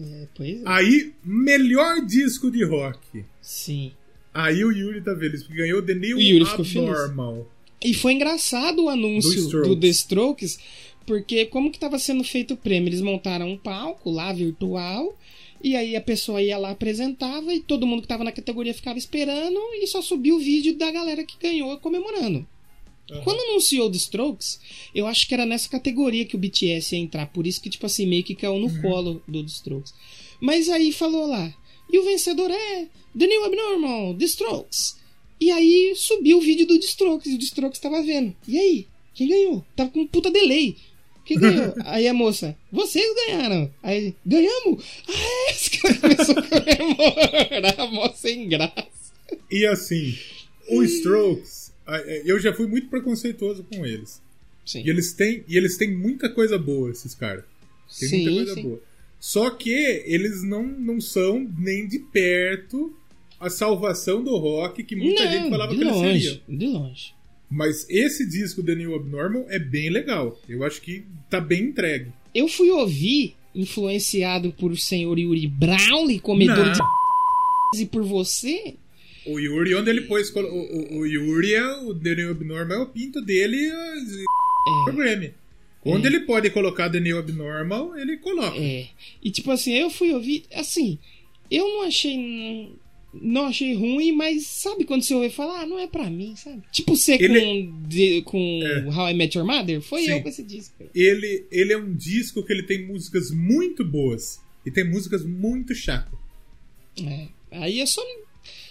É, pois é. Aí, melhor disco de rock. Sim. Aí o Yuri tá feliz, porque ganhou The New O Yuri. Abnormal. E foi engraçado o Do anúncio Strokes. do, The Strokes, porque como que tava sendo feito o prêmio? Eles montaram um palco lá, virtual, e aí a pessoa ia lá, apresentava, e todo mundo que tava na categoria ficava esperando, e só subia o vídeo da galera que ganhou comemorando. Quando anunciou The Strokes, eu acho que era nessa categoria que o BTS ia entrar, por isso que, tipo assim, meio que caiu no colo do The Strokes. Mas aí falou lá, e o vencedor é The New Abnormal, The Strokes. E aí subiu o vídeo do The Strokes, e o The Strokes tava vendo. E aí? Quem ganhou? Tava com um puta delay. Quem ganhou? aí a moça, vocês ganharam. Aí, ganhamos? Ah, é? Esse cara começou a comemorar, mó sem graça. E assim, o Strokes, eu já fui muito preconceituoso com eles. Sim. E eles têm, e eles têm muita coisa boa, esses caras. Tem muita Sim, coisa sim. boa. Só que eles não, não são nem de perto a salvação do rock que muita Não, gente falava de que eles longe, seriam. de longe. Mas esse disco The New Abnormal é bem legal. Eu acho que tá bem entregue. Eu fui ouvir, influenciado por o senhor Yuri Brownlee, comedor Não. de e por você. O Yuri, onde ele pôs. O, o, o Yuri é o The New Abnormal, é o pinto dele e É. o Grammy. Onde ele pode colocar The New Abnormal, ele coloca. É. E tipo assim, eu fui ouvir, assim, eu não achei não, achei ruim, mas sabe quando você ouve e fala, ah, não é pra mim, sabe? Tipo você Ele- com, de- com É. How I Met Your Mother, foi Sim. eu com esse disco. Ele, ele é um disco que ele tem músicas muito boas e tem músicas muito chatas. É. Aí é só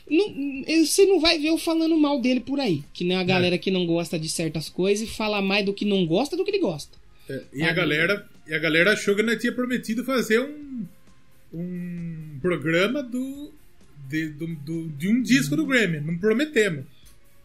não, você não vai ver eu falando mal dele por aí, que nem a galera que não gosta de certas coisas e fala mais do que não gosta do que ele gosta. É, e, a galera, e a galera achou que nós tinha prometido fazer um, um programa do, de, do, do- de um disco do Grammy. Não prometemos.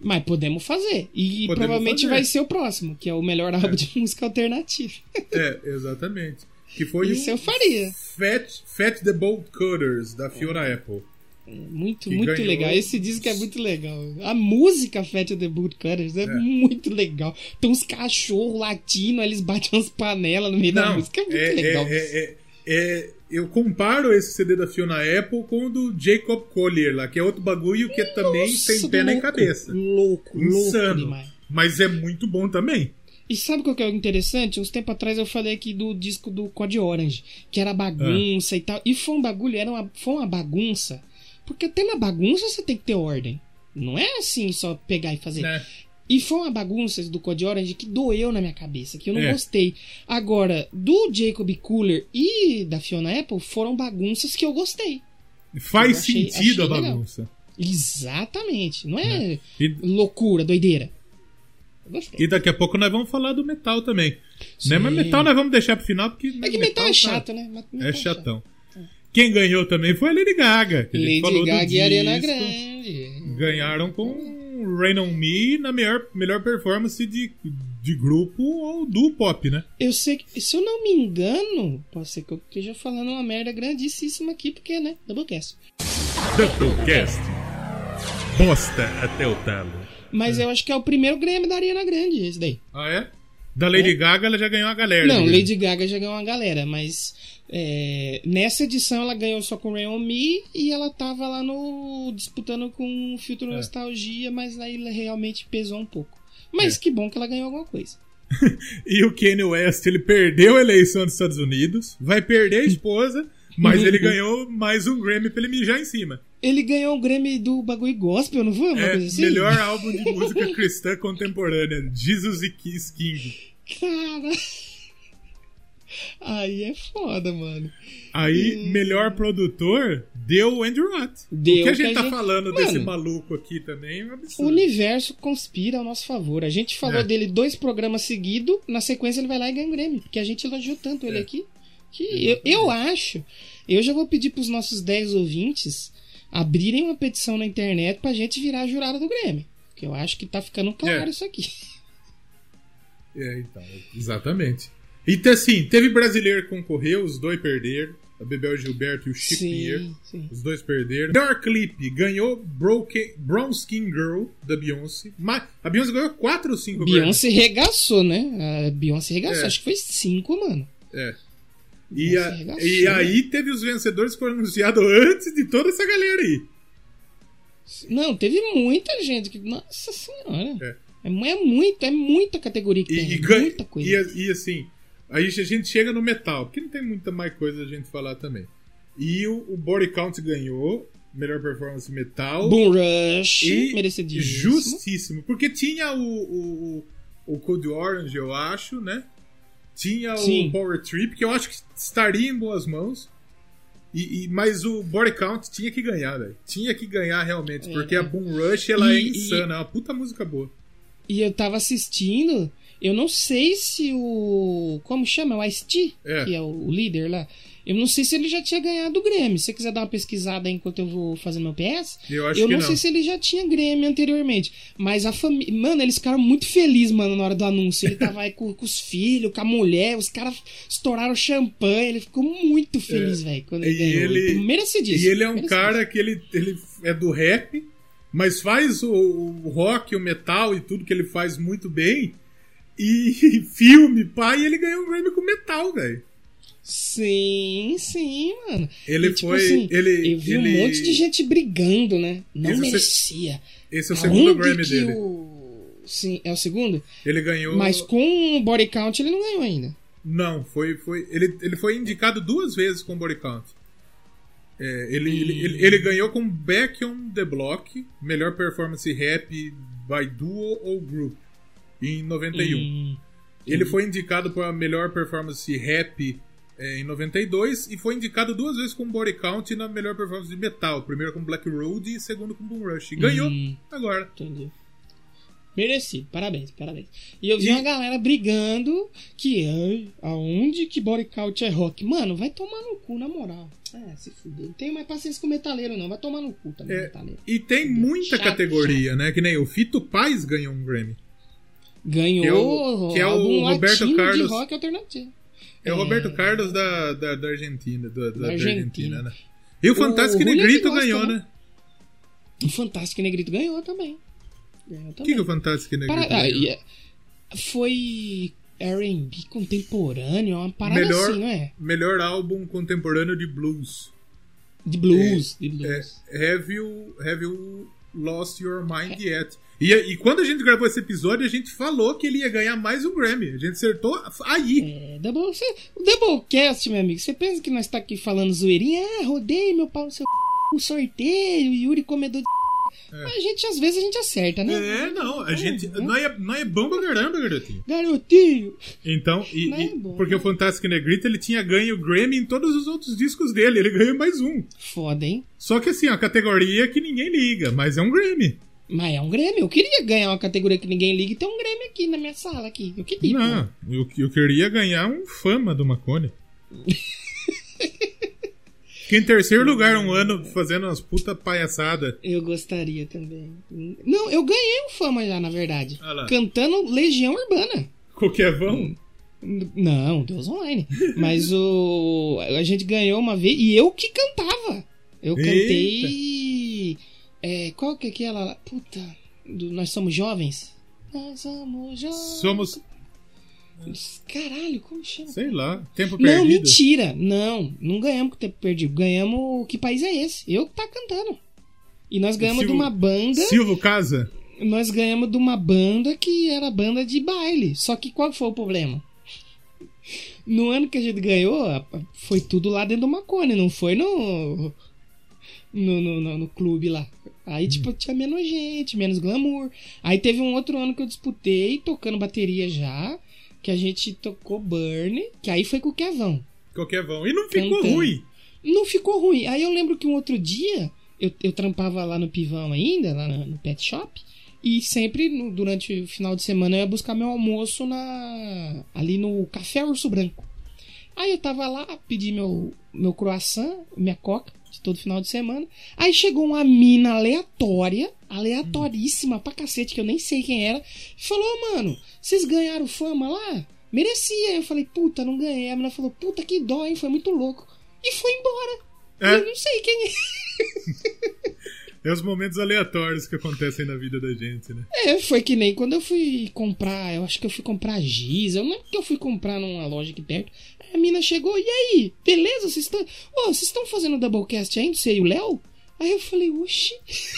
Mas podemos fazer. E Podemos provavelmente fazer. vai ser o próximo, que é o melhor álbum de música alternativa. É, exatamente. Que foi Isso o eu faria. Fat, Fat the Bolt Cutters, da Fiona Apple. Muito, Que muito ganhou- legal. Esse disco é muito legal. A música Fat the Boot Cutters é, muito legal. Tem uns cachorros latinos, eles batem umas panelas no meio da Não, música. É muito é, legal. é- é- é- eu comparo esse CD da Fiona Apple com o do Jacob Collier lá, que é outro bagulho que é também Nossa, sem pé nem louco, cabeça. Louco, louco Insano. demais. Mas é muito bom também. E sabe o que é interessante? Uns tempos atrás eu falei aqui do disco do Code Orange, que era bagunça e tal. E foi um bagulho, era uma, foi uma bagunça. Porque até na bagunça você tem que ter ordem. Não é assim só pegar e fazer. Né? E foi uma bagunça do Code Orange que doeu na minha cabeça, que eu não É. gostei. Agora, do Jacob Cooler e da Fiona Apple foram bagunças que eu gostei. Faz Eu achei- sentido achei a legal. bagunça. Exatamente. Não é E, loucura, doideira. Gostei. e daqui a pouco nós vamos falar do metal também. Sim. Né? Mas metal nós vamos deixar pro final porque. É que metal, é tá- chato, né? Metal É chatão. Quem ganhou também foi a Lady Gaga. que Lady falou do Gaga e Ariana. Grande. Ganharam com Rain On Me na melhor, melhor performance de, de grupo ou do pop, né? Eu sei que, se eu não me engano, pode ser que eu esteja falando uma merda grandíssima aqui, porque, né? Doublecast. Doublecast. Bosta até o talo. Mas eu acho que é o primeiro Grêmio da Ariana Grande, esse daí. Ah, é? Da Lady Gaga ela já ganhou a galera. Não? Lady Gaga já ganhou uma galera, mas é, nessa edição ela ganhou só com Rain On Me e ela tava lá no. disputando com o Filtro É. Nostalgia, mas aí realmente pesou um pouco. Mas É. que bom que ela ganhou alguma coisa. E o Kanye West, ele perdeu a eleição dos Estados Unidos, vai perder a esposa, mas ele ganhou mais um Grammy pra ele mijar em cima. Ele ganhou o Grammy do bagulho gospel, não foi? Uma É, coisa assim? melhor álbum de música cristã contemporânea, Jesus e Kiss King. Cara. Aí é foda, mano. Aí, melhor produtor, deu o Andrew Watt. Deu o que a que gente a tá gente- falando Mano, desse maluco aqui também é um O absurdo. universo conspira ao nosso favor. A gente falou É. dele dois programas seguidos, na sequência ele vai lá e ganha um Grammy. Porque a gente elogiou tanto ele É. aqui. Que eu, eu acho. Eu já vou pedir pros nossos 10 ouvintes abrirem uma petição na internet pra gente virar jurado do Grammy. Porque eu acho que tá ficando claro É. isso aqui. É, então, exatamente. E assim, teve brasileiro que concorreu, os dois perderam. A Bebel Gilberto e o Chico Pinheiro. Sim, sim. Os dois perderam. Melhor clipe ganhou Broken, Brown Skin Girl, da Beyoncé. Mas a Beyoncé ganhou 4 ou 5 Beyoncé regaçou, né? A Beyoncé regaçou. É. Acho que foi 5, mano. É. E, a- arregaçou, e aí teve os vencedores que foram anunciados antes de toda essa galera aí. Não, teve muita gente que. Nossa senhora. É. É, é muito, é muita categoria que E, tem. e muita coisa. e, e assim, aí a gente chega no metal, porque não tem muita mais coisa a gente falar também. E o, o Body Count ganhou, melhor performance metal. Boom Rush, E merecidíssimo. justíssimo. Porque tinha o, o, o, Code Orange, eu acho, né? Tinha Sim. o Power Trip, que eu acho que estaria em boas mãos. E, e- mas o Body Count tinha que ganhar, velho. Tinha que ganhar realmente. É. Porque a Boom Rush, ela é E- e- insana. É uma puta música boa. E eu tava assistindo, eu não sei se o. Como chama? O Ice-T, É. que é o líder lá. Eu não sei se ele já tinha ganhado o Grêmio. Se você quiser dar uma pesquisada aí enquanto eu vou fazendo meu PS, Eu acho eu que não, não. sei se ele já tinha Grêmio anteriormente. Mas a família. Mano, eles ficaram muito felizes, mano, na hora do anúncio. Ele tava aí com, com os filhos, com a mulher, os caras estouraram champanhe. Ele ficou muito feliz, velho, quando ele E ganhou. ele- Merecidíssimo. E ele é um cara que ele, ele é do rap, mas faz o, o rock, o metal e tudo que ele faz muito bem. E filme, pai, ele ganhou um Grammy com metal, velho. Sim, sim, mano. Ele E, tipo foi. assim, ele, Eu vi ele- um monte de gente brigando, né? Não Esse é o merecia. Esse é o segundo Aonde Grammy dele. o- Sim, é o segundo? Ele ganhou. Mas com o body count ele não ganhou ainda. Não, foi. foi ele, ele foi indicado duas vezes com Body Count. É, ele, ele, ele, ele ganhou com Back on the Block, melhor performance rap by duo ou group, em 91. Hum, Ele foi indicado para melhor performance rap é, em 92 e foi indicado duas vezes com Body Count na melhor performance de metal. Primeiro com Black Road e segundo com Boom Rush. E ganhou Hum. agora. entendi. Merecido, parabéns, parabéns. E eu vi E- uma galera brigando que ai, aonde que body count é rock? Mano, vai tomar no cu, na moral. É, se fuder. Não tenho mais paciência com metaleiro, não. Vai tomar no cu também, É, metaleiro. E tem muita Chato, categoria, né? Que nem o Fito Paz ganhou um Grammy. Ganhou Que é o- que é o Roberto Carlos. de rock alternativo. É o Roberto Carlos da, da, da Argentina. Da, da- da Argentina. Argentina, né? E o Fantástico Julio Negrito gosta, ganhou, né? né? O Fantástico Negrito ganhou também. Ganhou O também. que, que o Fantástico Negrito Para- ah, ganhou? é- Foi R&B contemporâneo, uma parada Melhor, assim, não é? melhor álbum contemporâneo de blues. De blues, de É, blues. have, you, have You Lost Your Mind Yet? E, e quando a gente gravou esse episódio, a gente falou que ele ia ganhar mais um Grammy. A gente acertou aí. É, Double, Doublecast, meu amigo, você pensa que nós tá aqui falando zoeirinha? Ah, rodei meu pau no seu c... o sorteio, Yuri comedor de c... A gente, às vezes, a gente acerta, né? É, não, a gente. né? Não é, não é bom pra caramba, garotinho. Garotinho! Então, e, é bom, porque né? o Fantástico Negrito ele tinha ganho o Grammy em todos os outros discos dele. Ele ganhou mais um. Foda, hein? Só que assim, a categoria que ninguém liga, mas é um Grammy. Mas é um Grêmio. Eu queria ganhar uma categoria que ninguém liga e ter um Grêmio aqui na minha sala. aqui. Eu queria. Não, eu, eu queria ganhar um fama do Macone. Fiquei em terceiro lugar um ano fazendo umas puta palhaçada. Eu gostaria também. Não, eu ganhei um fama já, na verdade. Ah. Cantando Legião Urbana. Qualquer vão. Não, Deus online. Mas o. A gente ganhou uma vez e eu que cantava. Eu Eita. É, qual que é aquela. Puta. do Nós somos jovens? Nós somos jovens. Somos, Caralho, como chama? sei lá, tempo Não, perdido. mentira. Não, não ganhamos com o tempo perdido. Ganhamos. Que país é esse? Eu que tá cantando. E nós ganhamos Silvio- de uma banda. Silvio Casa. Nós ganhamos de uma banda que era banda de baile. Só que qual foi o problema? No ano que a gente ganhou, foi tudo lá dentro do Macone, não foi no. No, no, no- no clube lá. Aí, tipo, tinha menos gente, menos glamour. Aí teve um outro ano que eu disputei, tocando bateria já, que a gente tocou Burn, que aí foi com o Kevão. Qualquer vão. E não ficou Cantando. ruim. Não ficou ruim. Aí eu lembro que um outro dia, eu, eu trampava lá no Pivão ainda, lá no, no pet shop. E sempre, no- durante o final de semana, eu ia buscar meu almoço na ali no Café Urso Branco. Aí eu tava lá, pedi meu, meu croissant, minha coca, de todo final de semana. Aí chegou uma mina aleatória, aleatoríssima pra cacete, que eu nem sei quem era, e falou, "Ô, mano, vocês ganharam fama lá? Merecia. Eu falei, puta, não ganhei. A menina falou, puta, que dó, hein? Foi muito louco. E foi embora. É. Eu não sei quem é. É os momentos aleatórios que acontecem na vida da gente, né? É, foi que nem quando eu fui comprar, eu acho que eu fui comprar giz, eu não lembro que eu fui comprar numa loja aqui perto. A mina chegou, e aí? Beleza? Vocês estão. Ô, vocês estão fazendo Doublecast ainda, você e o Léo? Aí eu falei, oxi,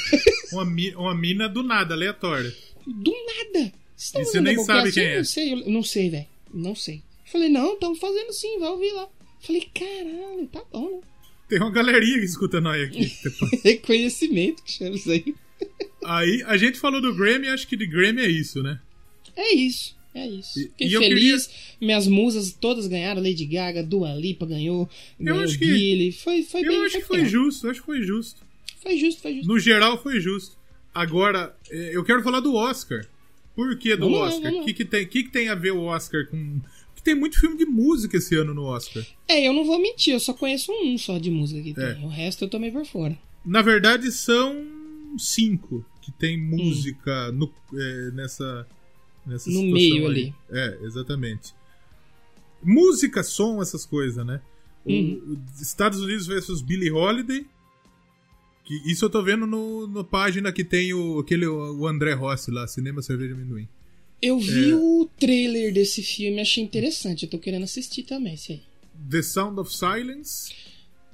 Uma, mi- uma mina do nada, aleatória. do nada. Vocês estão E você nem sabe quem Eu é. Não sei, eu não sei, velho. Não sei. Falei, não, estão fazendo sim, vai ouvir lá. Falei, caralho, tá bom, né? Tem uma galerinha que escuta nós aqui. Reconhecimento que chama isso aí. Aí, a gente falou do Grammy, acho que de Grammy é isso, né? É isso. É isso. E- Fiquei e eu feliz. Minhas musas todas ganharam. Lady Gaga, Dua Lipa ganhou. ganhou acho que- Billy. Foi, foi bem. Eu acho que foi justo, eu acho que foi justo. Foi justo, foi justo. No geral, foi justo. Agora, eh, eu quero falar do Oscar. Por que do Vamos Oscar? O que, que, tem, que, que tem a ver o Oscar com. Tem muito filme de música esse ano no Oscar. É, eu não vou mentir, eu só conheço um só de música que É. tem. O resto eu tomei por fora. Na verdade, são cinco que tem Hum. música no, eh, nessa, nessa No meio aí. ali. É, exatamente. Música, som, essas coisas, né? O- Uhum. o Estados Unidos versus Billie Holiday. Que isso eu tô vendo no, no página que tem o, aquele, o André Rossi lá, Cinema Cerveja Amendoim. Eu vi É. o trailer desse filme, achei interessante. Eu tô querendo assistir também, esse aí. The Sound of Silence.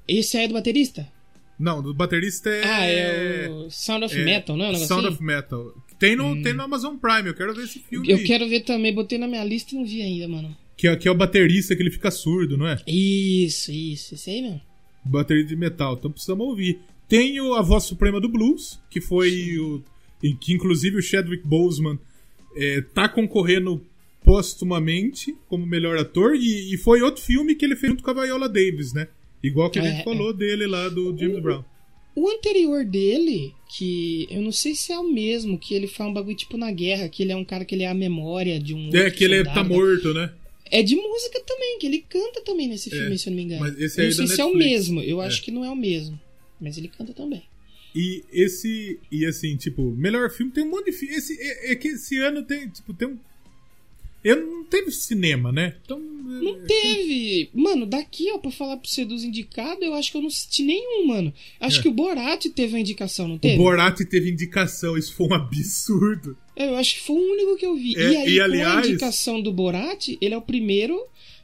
Esse aí é do baterista? Não, do baterista é. Ah, é o Sound of é Metal, não é? Um negócio Sound assim? of Metal. Tem no, Hum. tem no Amazon Prime, eu quero ver esse filme. Eu quero ver também, botei na minha lista e não vi ainda, mano. Que, é- que é o baterista que ele fica surdo, não é? Isso, isso, esse aí mesmo. Bateria de metal, então precisamos ouvir. Tem o A Voz Suprema do Blues, que foi o. em que inclusive o Chadwick Boseman é, tá concorrendo póstumamente como melhor ator, e, e foi outro filme que ele fez junto com a Viola Davis, né? Igual que a É, gente falou dele lá do James Brown. O anterior dele, que eu não sei se é o mesmo, que ele faz um bagulho tipo na guerra, que ele é um cara que ele é a memória de um. É, que ele é- soldado, tá morto, né? É de música também, que ele canta também nesse filme, se eu não me engano. mas esse eu não sei da se é o Netflix. mesmo, eu É. acho que não é o mesmo. Mas ele canta também. E esse. E assim, tipo, melhor filme tem um monte de filme. Esse, é, é que esse ano tem, tipo, tem um. Eu não teve cinema, né? Então. Não teve. Mano, daqui, ó, pra falar pra você dos indicados, eu acho que eu não assisti nenhum, mano. Acho É. que o Borat teve uma indicação, não O teve? Borat teve indicação, isso foi um absurdo. Eu acho que foi o único que eu vi. É, e aí, e, com aliás- a indicação do Borat, ele é o primeiro.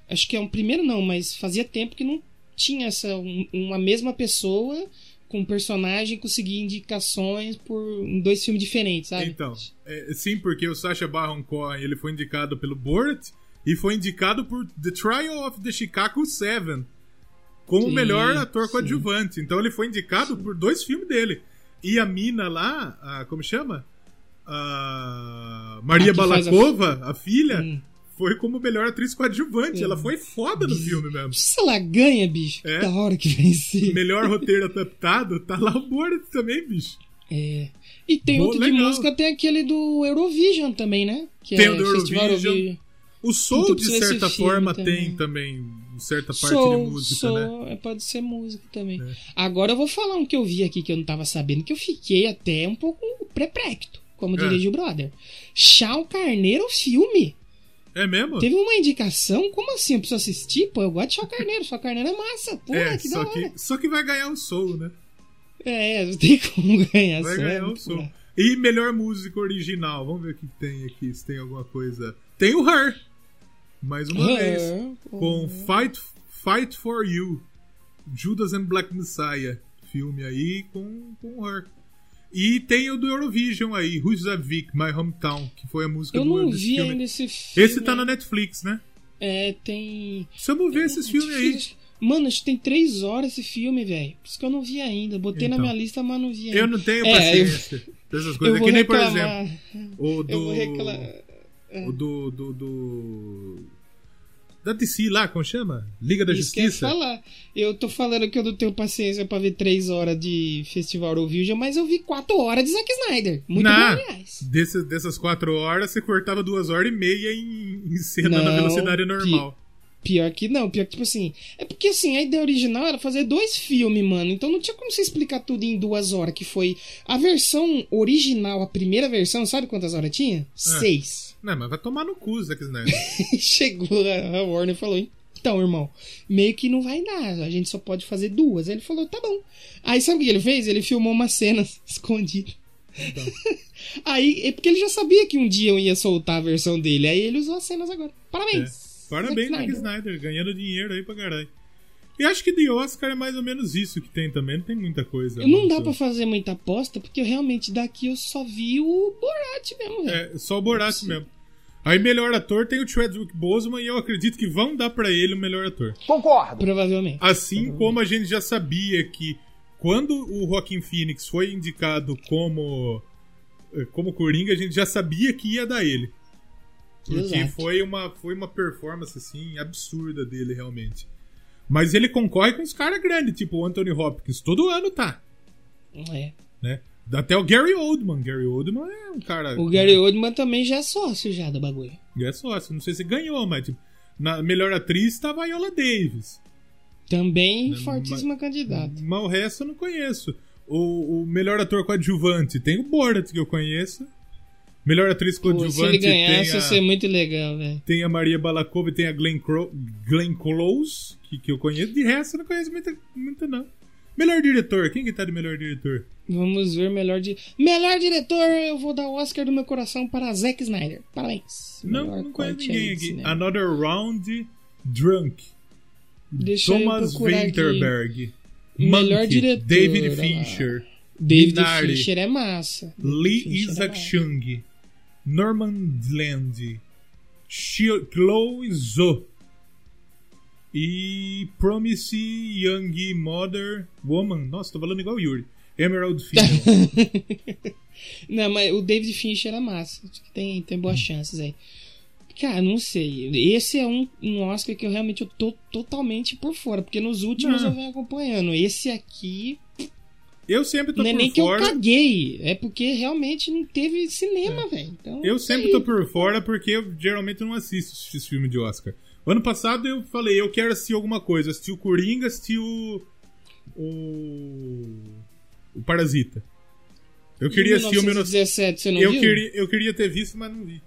Acho que é o primeiro, não, mas fazia tempo que não tinha essa um- uma mesma pessoa com um personagem conseguir indicações por em dois filmes diferentes, sabe? Então, é, sim, porque o Sacha Baron Cohen ele foi indicado pelo Borat e foi indicado por The Trial of the Chicago Seven como o Sim, melhor ator sim. coadjuvante. Então ele foi indicado por dois filmes dele. E a mina lá, a, como chama? A Maria A faz a- Balakova, a, filha, Hum. Foi como melhor atriz coadjuvante. Hum. Ela foi foda no filme mesmo. Se ela ganha, bicho, É. da hora que vencer. Melhor roteiro adaptado, tá lá o Borat também, bicho. É. E tem Boa, outro de legal. música, tem aquele do Eurovision também, né? Que Tem é o do Festival Eurovision. O Soul, Então de certa forma, também. tem também certa parte Sou, de música, né? é, pode ser música também. É. Agora eu vou falar um que eu vi aqui que eu não tava sabendo, que eu fiquei até um pouco preprecto, como É. dirige o brother. Chau Carneiro filme. É mesmo? Teve uma indicação? Como assim? Eu preciso assistir? Pô, eu gosto de Chau Carneiro. Chau Carneiro é massa. Pô, é, que só da hora. que, só que vai ganhar o Soul, né? É, não tem como ganhar Vai só, ganhar o muito Soul. E melhor música original. Vamos ver o que tem aqui, se tem alguma coisa. Tem o Her. Mais uma vez. É, Com Fight, Fight for You. Judas and Black Messiah. Filme aí com, com Her. E tem o do Eurovision aí, Vic, My Hometown, que foi a música Eu do não desse vi filme. ainda esse filme. Esse tá na Netflix, né? É, tem. Precisamos ver esses filmes aí. Mano, acho que tem três horas esse filme, velho. Por isso que eu não vi ainda. Botei na Então. minha lista, mas não vi ainda. Eu não tenho É, paciência dessas Eu coisas. É que nem, por exemplo, o do. Eu. O do. do, do... Da DC lá, como chama? Liga da Isso que eu Justiça? falar. Eu tô falando que eu não tenho paciência pra ver três horas de Festival Eurovision, mas eu vi quatro horas de Zack Snyder. Muito bom, aliás. Dessas, dessas quatro horas, você cortava duas horas e meia em, em cena na Não, velocidade normal. Pior que não, pior que, tipo assim. É porque assim, a ideia original era fazer dois filmes, mano. Então não tinha como você explicar tudo em duas horas, que foi. A versão original, a primeira versão, sabe quantas horas tinha? Seis. Não, mas vai tomar no cu, Zack Snyder. Chegou a Warner e falou: Então, irmão, meio que não vai dar, a gente só pode fazer duas. Aí ele falou: Tá bom. Aí sabe o que ele fez? Ele filmou uma cena escondida. Aí, é porque ele já sabia que um dia eu ia soltar a versão dele. Aí ele usou as cenas agora. Parabéns. É. Parabéns, Zack Snyder. ganhando dinheiro aí pra caralho. E acho que de Oscar é mais ou menos isso que tem também, não tem muita coisa. Não dá pra fazer muita aposta, porque eu realmente daqui eu só vi o Borat mesmo, velho. É, só o Borat mesmo. Aí, melhor ator tem o Chadwick Boseman e eu acredito que vão dar pra ele o melhor ator. Concordo. Provavelmente. Assim como a gente já sabia que quando o Joaquin Phoenix foi indicado como eh, como Coringa, a gente já sabia que ia dar ele. Porque Exato. foi uma, foi uma performance assim absurda dele realmente. Mas ele concorre com os caras grandes, tipo o Anthony Hopkins, todo ano tá, É. né? Até o Gary Oldman, Gary Oldman é um cara O Gary Oldman também já é sócio já do bagulho. é sócio, não sei se ganhou, mas tipo, na melhor atriz tá a Viola Davis. Também Não, fortíssima candidata. Mas o resto eu não conheço. O, o melhor ator coadjuvante tem o Borat, que eu conheço. Melhor atriz Pô, se coadjuvante ele ganhasse, tem, ia ser muito legal, velho. tem a Maria Balakova e tem a Glenn, Cro Glenn Close, que, que eu conheço. De resto, eu não conheço muita, muita não. Melhor diretor, quem que tá de melhor diretor? Vamos ver melhor di... Melhor diretor, eu vou dar o Oscar do meu coração para Zack Snyder. Parabéns. Não, Melhor não conheço ninguém de aqui. cinema. Another Round Drunk. Deixa Thomas. Winterberg. Melhor Monkey, diretor, David. Fincher. David Minari. Fincher é massa. Lee Fincher é Isaac massa. Chung, Norman Land, Chloe Zhou e Promise Young Mother Woman. Nossa, tô falando igual o Yuri. Emerald Fennel. Não, mas o David Fincher é massa. Acho que tem, tem boas chances aí. Cara, não sei. Esse é um, um Oscar que eu realmente eu tô totalmente por fora. Porque nos últimos Não. eu venho acompanhando. Esse aqui. Eu sempre tô não é por nem que eu fora. caguei. É porque realmente não teve cinema, velho. Então, Eu é sempre tô por fora porque eu geralmente não assisto esses filmes de Oscar. Ano passado eu falei, eu quero assistir alguma coisa. Assisti o Coringa, assisti o. O. O Parasita. Eu queria assistir o 1917, você não eu viu? queria, eu queria ter visto, mas não vi.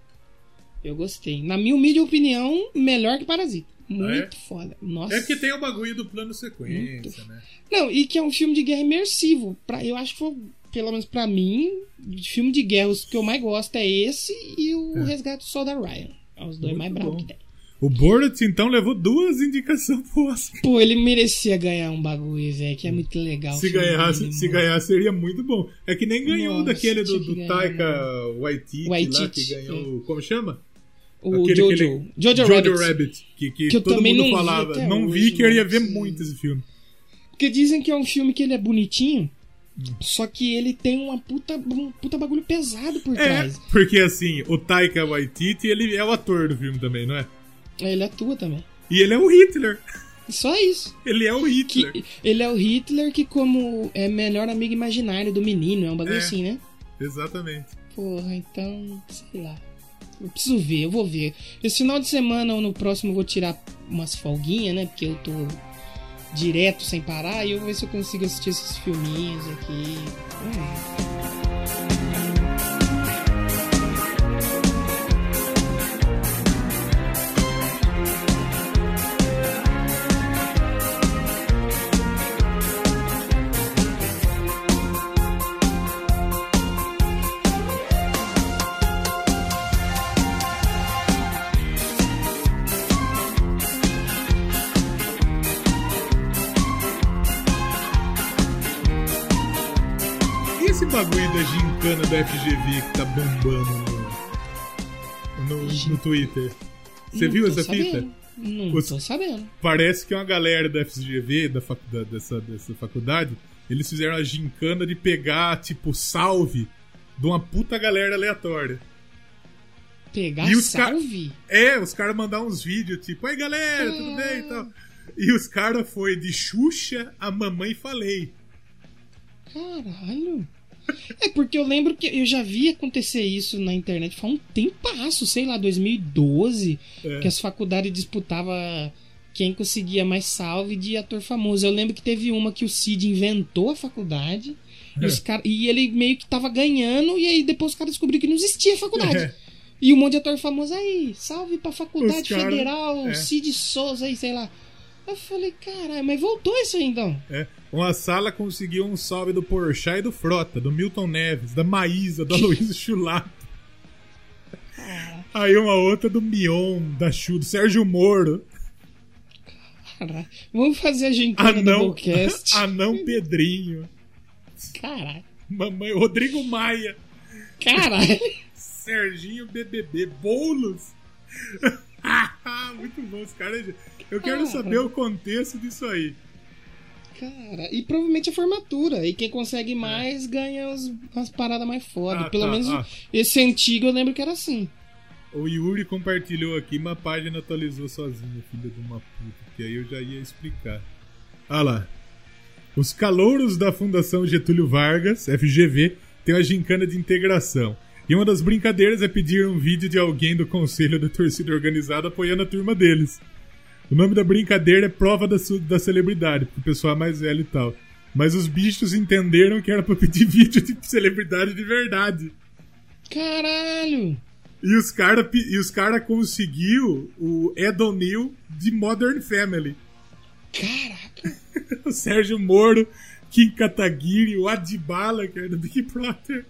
Eu gostei. Na minha humilde opinião, melhor que Parasita. Muito é? foda. Nossa. É porque tem o bagulho do plano sequência, né? Não, e que é um filme de guerra imersivo. Pra, eu acho que foi, pelo menos pra mim, filme de guerra, os que eu mais gosto é esse e o Resgate do Soldado Ryan. É os dois Muito mais bravos que tem. O Borat, então, levou duas indicações pro Oscar. Pô, ele merecia ganhar um bagulho, velho, que é muito legal. Se ganhasse, dele, se mano. ganhasse, seria muito bom. É que nem ganhou Nossa, daquele do, do ganhar, Taika Waititi, lá, Waititi, que ganhou. Como chama? O Aquele- Jojo. aquele- Jojo, Jojo Rabbit. Rabbit. que, que Que eu todo também mundo não vi falava. até não vi hoje, que eu ia ver muito esse filme. Porque dizem que é um filme que ele é bonitinho, Hum. só que ele tem uma puta, um puta bagulho pesado por É, trás. porque assim, o Taika Waititi, ele é o ator do filme também, não é? Ele atua também. E ele é o Hitler. Só isso. Ele é o Hitler. Que, ele é o Hitler que, como é melhor amigo imaginário do menino, é um bagulho É. assim, né? Exatamente. Porra, então, sei lá. Eu preciso ver, eu vou ver. Esse final de semana ou no próximo eu vou tirar umas folguinhas, né? Porque eu tô direto sem parar e eu vou ver se eu consigo assistir esses filminhos aqui. Hum. Esse bagulho da gincana do FGV que tá bombando no, no, no Twitter? Você Não viu essa fita? sabendo. Não Os- tô sabendo. Parece que uma galera da FGV, da faculdade, dessa, dessa faculdade, eles fizeram a gincana de pegar, tipo, salve de uma puta galera aleatória. Pegar E os ca- salve? É, os caras mandaram uns vídeos, tipo, aí galera, tudo bem e tal. E os caras foi de Xuxa a Mamãe Falei. Caralho. É porque eu lembro que eu já vi acontecer isso na internet faz um tempasso, sei lá, 2012, É. que as faculdades disputavam quem conseguia mais salve de ator famoso. Eu lembro que teve uma que o Cid inventou a faculdade e, É. os cara, e ele meio que tava ganhando, e aí depois os caras descobriram que não existia faculdade. É. E um monte de ator famoso aí, salve pra faculdade cara- federal, é. Cid Souza aí, sei lá. Eu falei, caralho, mas voltou isso aí então. É. Uma sala conseguiu um salve do Porchat e do Frota, do Milton Neves, da Maísa, do Aloysio Chulato. Aí uma outra do Mion, da Chu, do Sérgio Moro. Caralho. Vamos fazer a gincana do Anão, Doublecast. Anão Pedrinho. Caralho. Mamãe Rodrigo Maia. Caralho. Serginho BBB. Boulos. Muito bom, os caras. Eu quero Cara. saber o contexto disso aí. Cara, e provavelmente a formatura. E quem consegue mais ganha os, as paradas mais foda. Ah, Pelo tá, menos ah. esse antigo eu lembro que era assim. O Yuri compartilhou aqui, mas a página atualizou sozinha, filha de uma puta. Que aí eu já ia explicar. Ah lá. Os calouros da Fundação Getúlio Vargas, FGV, têm uma gincana de integração. E uma das brincadeiras é pedir um vídeo de alguém do conselho da torcida organizada apoiando a turma deles. O nome da brincadeira é prova da, da celebridade, porque o pessoal é mais velho e tal. Mas os bichos entenderam que era pra pedir vídeo de celebridade de verdade. Caralho. E os caras cara conseguiu o Ed O'Neill de Modern Family. Caraca. O Sérgio Moro, Kim Kataguiri, o Adibala, que era do Big Brother.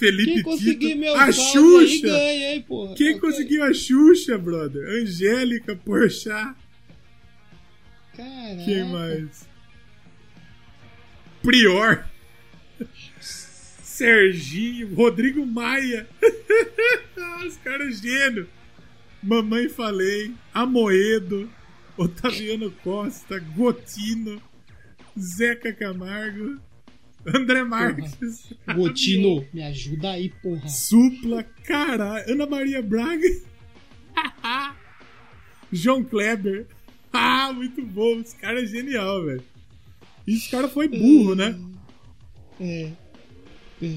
Felipe Quem conseguir Tito, a salve aí Xuxa. ganha, hein, porra. Quem Ok. conseguiu a Xuxa, brother? Angélica, Porchat. Caraca. Quem mais? Prior. Serginho, Rodrigo Maia. Os caras gênio. Mamãe Falei, Amoedo, Otaviano Costa, Gotino, Zeca Camargo, André Marques, Gotino, me ajuda aí, porra. Supla, caralho, Ana Maria Braga, João Kleber. Ah, muito bom, esse cara é genial, velho. E esse cara foi burro, né? É. É.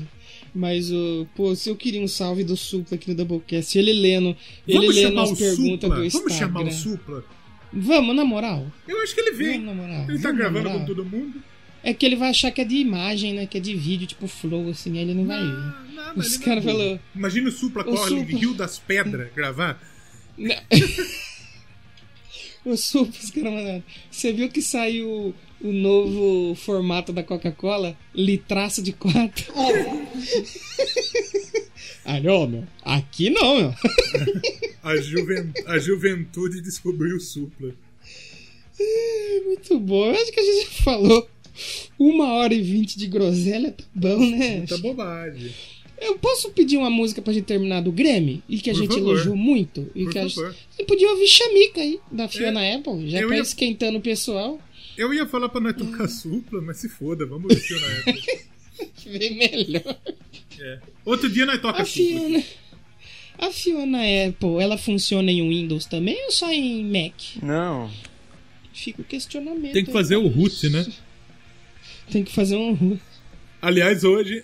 Mas, o pô, se eu queria um salve do Supla aqui no Doublecast, ele lendo, ele Vamos lendo chamar as o perguntas Supla? do Instagram. Vamos chamar o Supla? Vamos, na moral. Eu acho que ele vem. Vamos, na moral. Ele tá Vamos, gravando com todo mundo. É que ele vai achar que é de imagem, né? Que é de vídeo, tipo flow, assim, aí ele não vai ir. Não, mas Os caras não é falaram. Imagina o Supla corre em. Rio das Pedras gravar. O Supla, os caras mandaram. Você viu que saiu o novo formato da Coca-Cola? Litraço de quatro. Alô, meu. Aqui não, meu. A, juven... a juventude descobriu o Supla. Muito bom. Eu acho que a gente já falou uma hora e vinte de groselha, tá bom, né? Muita bobagem. Eu posso pedir uma música pra gente terminar do Grêmio? E que a Por gente favor. elogiou muito? E Por que a favor. gente... Você podia ouvir Chamica aí, da Fiona Apple, já eu tá ia- esquentando o pessoal. Eu ia falar pra nós tocar Supla, mas se foda, vamos ver na época. Vê melhor. É. Outro dia nós toca A Supla. Fiona. A Fiona Apple, ela funciona em Windows também ou só em Mac? Não. Fica o questionamento. Tem que aí. fazer o root, né? Tem que fazer um. Aliás, hoje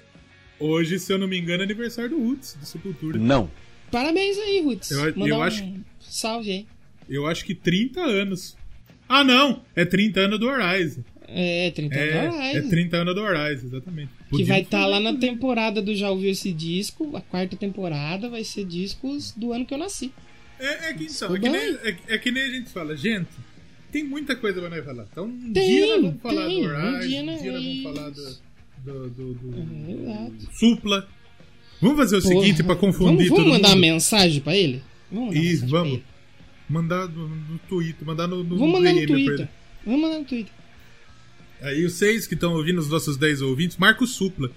Hoje, se eu não me engano, é aniversário do Roots, do Sepultura. Não. Parabéns aí, Roots. Eu- eu um acho- salve aí. Eu acho que 30 anos. Ah, não! É 30 anos do Horizon. É, 30 É, reais. é 30 anos do Horizon, exatamente. Que Podia vai estar fazer lá na temporada do Já Ouviu Esse Disco. A quarta temporada vai ser discos do ano que eu nasci. É, é que, então, é, que nem, é, é que nem a gente fala, gente, tem muita coisa pra nós falar. Então, um Tem, dia nós vamos falar tem, do um Horizon, dia um dia nós vamos falar do, do, do, do- Exato. Supla. Vamos fazer o Porra. seguinte pra confundir Vamos, vamos mandar mundo? mensagem pra ele? Vamos Isso, vamos. ele. Mandar no, no Twitter, mandar no, no Vamos mandar no Twitter. Vamos mandar no Twitter. Aí os seis que estão ouvindo, os nossos 10 ouvintes, marca o Supla.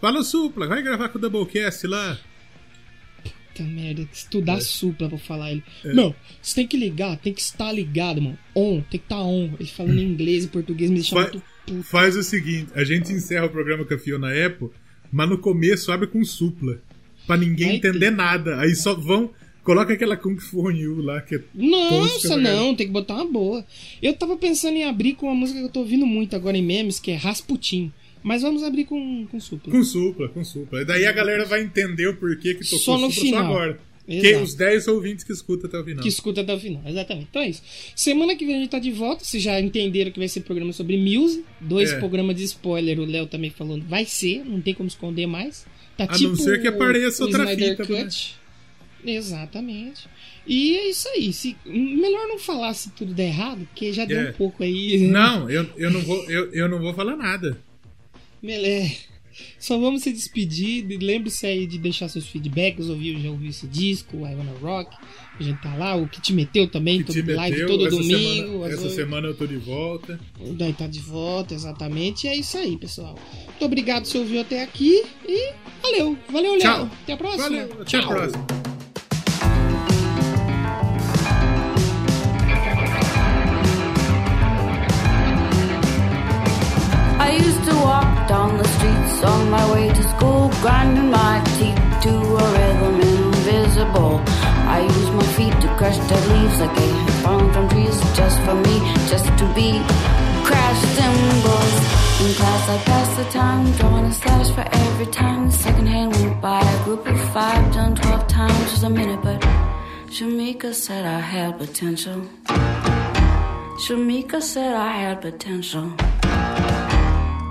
Fala, Supla, vai gravar com o Doublecast lá. Puta merda, estudar É. supla pra falar ele. Não, você tem que ligar, tem que estar ligado, mano. On, tem que estar on. Ele falando em inglês e português me deixa Fa- muito puto. Faz o seguinte, a gente encerra o programa com a Fiona Apple, mas no começo abre com Supla. Pra ninguém entender nada. Aí só vão... Coloca aquela Kung Fu You lá, que é Nossa, não, tem que botar uma boa. Eu tava pensando em abrir com uma música que eu tô ouvindo muito agora em memes, que é Rasputin. Mas vamos abrir com, com supla. Com supla, com supla. E daí a galera vai entender o porquê que tocou Só no supla final. só agora. Que os 10 ouvintes que escutam até o final. Que escuta até o final, exatamente. Então é isso. Semana que vem a gente tá de volta. Vocês já entenderam que vai ser programa sobre Muse. Dois É. programas de spoiler, o Léo também falou. Vai ser, não tem como esconder mais. Tá A tipo não ser que apareça o outra fita, né? Cut. Exatamente. E é isso aí. Se, melhor não falar se tudo der errado, porque já deu É. um pouco aí. Não, eu, eu, não vou, eu, eu não vou falar nada. Melé. Só vamos se despedir. Lembre-se aí de deixar seus feedbacks. Ouviu, já ouviu esse disco, I Wanna Rock. A gente tá lá. O que te meteu também, Que te todo live meteu, todo essa domingo. Semana, essa semana eu tô de volta. Daí tá de volta, exatamente. E é isso aí, pessoal. Muito obrigado se ouviu até aqui. E valeu. Valeu, Léo. Tchau. Até a próxima. Valeu, até Tchau. a próxima. I used to walk down the streets on my way to school, grinding my teeth to a rhythm invisible. I use my feet to crush dead leaves like had fallen from trees just for me, just to be crash cymbals. In class, I pass the time, drawing a slash for every time the second hand went by. A group of five done twelve times was a minute, but Shamika said I had potential. Shamika said I had potential.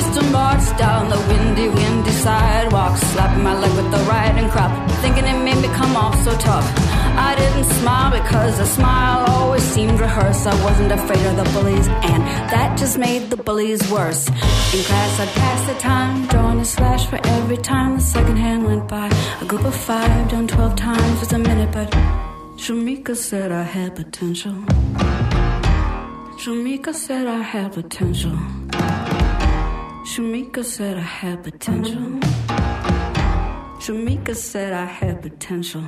Used to march down the windy, windy sidewalk, slapping my leg with the riding crop, thinking it made me come off so tough. I didn't smile because a smile always seemed rehearsed. I wasn't afraid of the bullies, and that just made the bullies worse. In class, I'd pass the time, drawing a slash for every time the second hand went by. A group of five done twelve times was a minute, but Shamika said I had potential. Shamika said I had potential. Shamika said I had potential. Shamika said I had potential.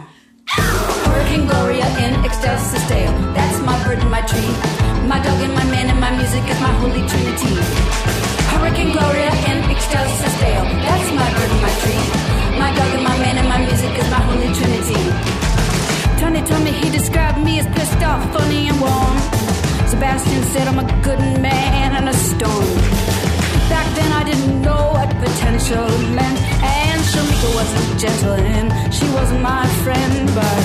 Hurricane Gloria in ecstasis dale. That's my bird and my tree. My dog and my man and my music is my holy trinity. Hurricane Gloria in ecstasis dale. That's my bird and my tree. My dog and my man and my music is my holy trinity. Tony told me he described me as pissed off, funny and warm. Sebastian said I'm a good gentle and she wasn't my friend, but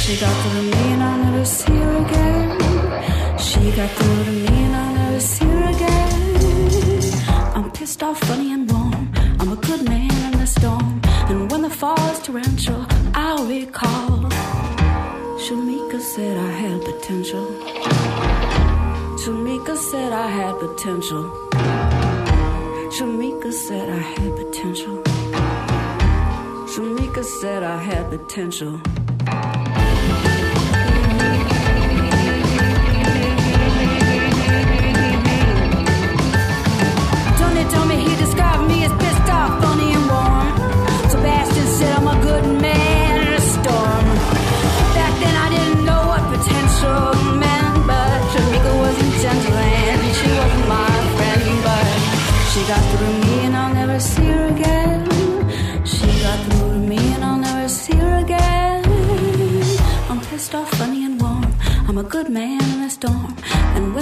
she got through to me and I'll never see her again. She got through to me and I'll never see her again. I'm pissed off, funny and warm. I'm a good man in the storm, and when the fall is torrential, I'll recall. Shamika said I had potential. Shamika said I had potential. Shamika said I had potential. Shamika said I had potential.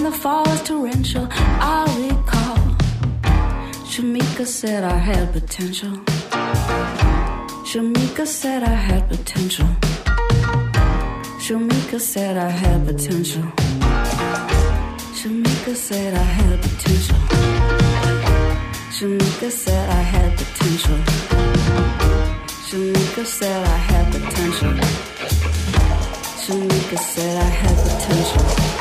The fall was torrential, I'll recall. Shamika said I had potential. Shamika said I had potential. Shamika said I had potential. Shamika said I had potential. Shamika said I had potential. Shamika said I had potential. Shamika said I had potential.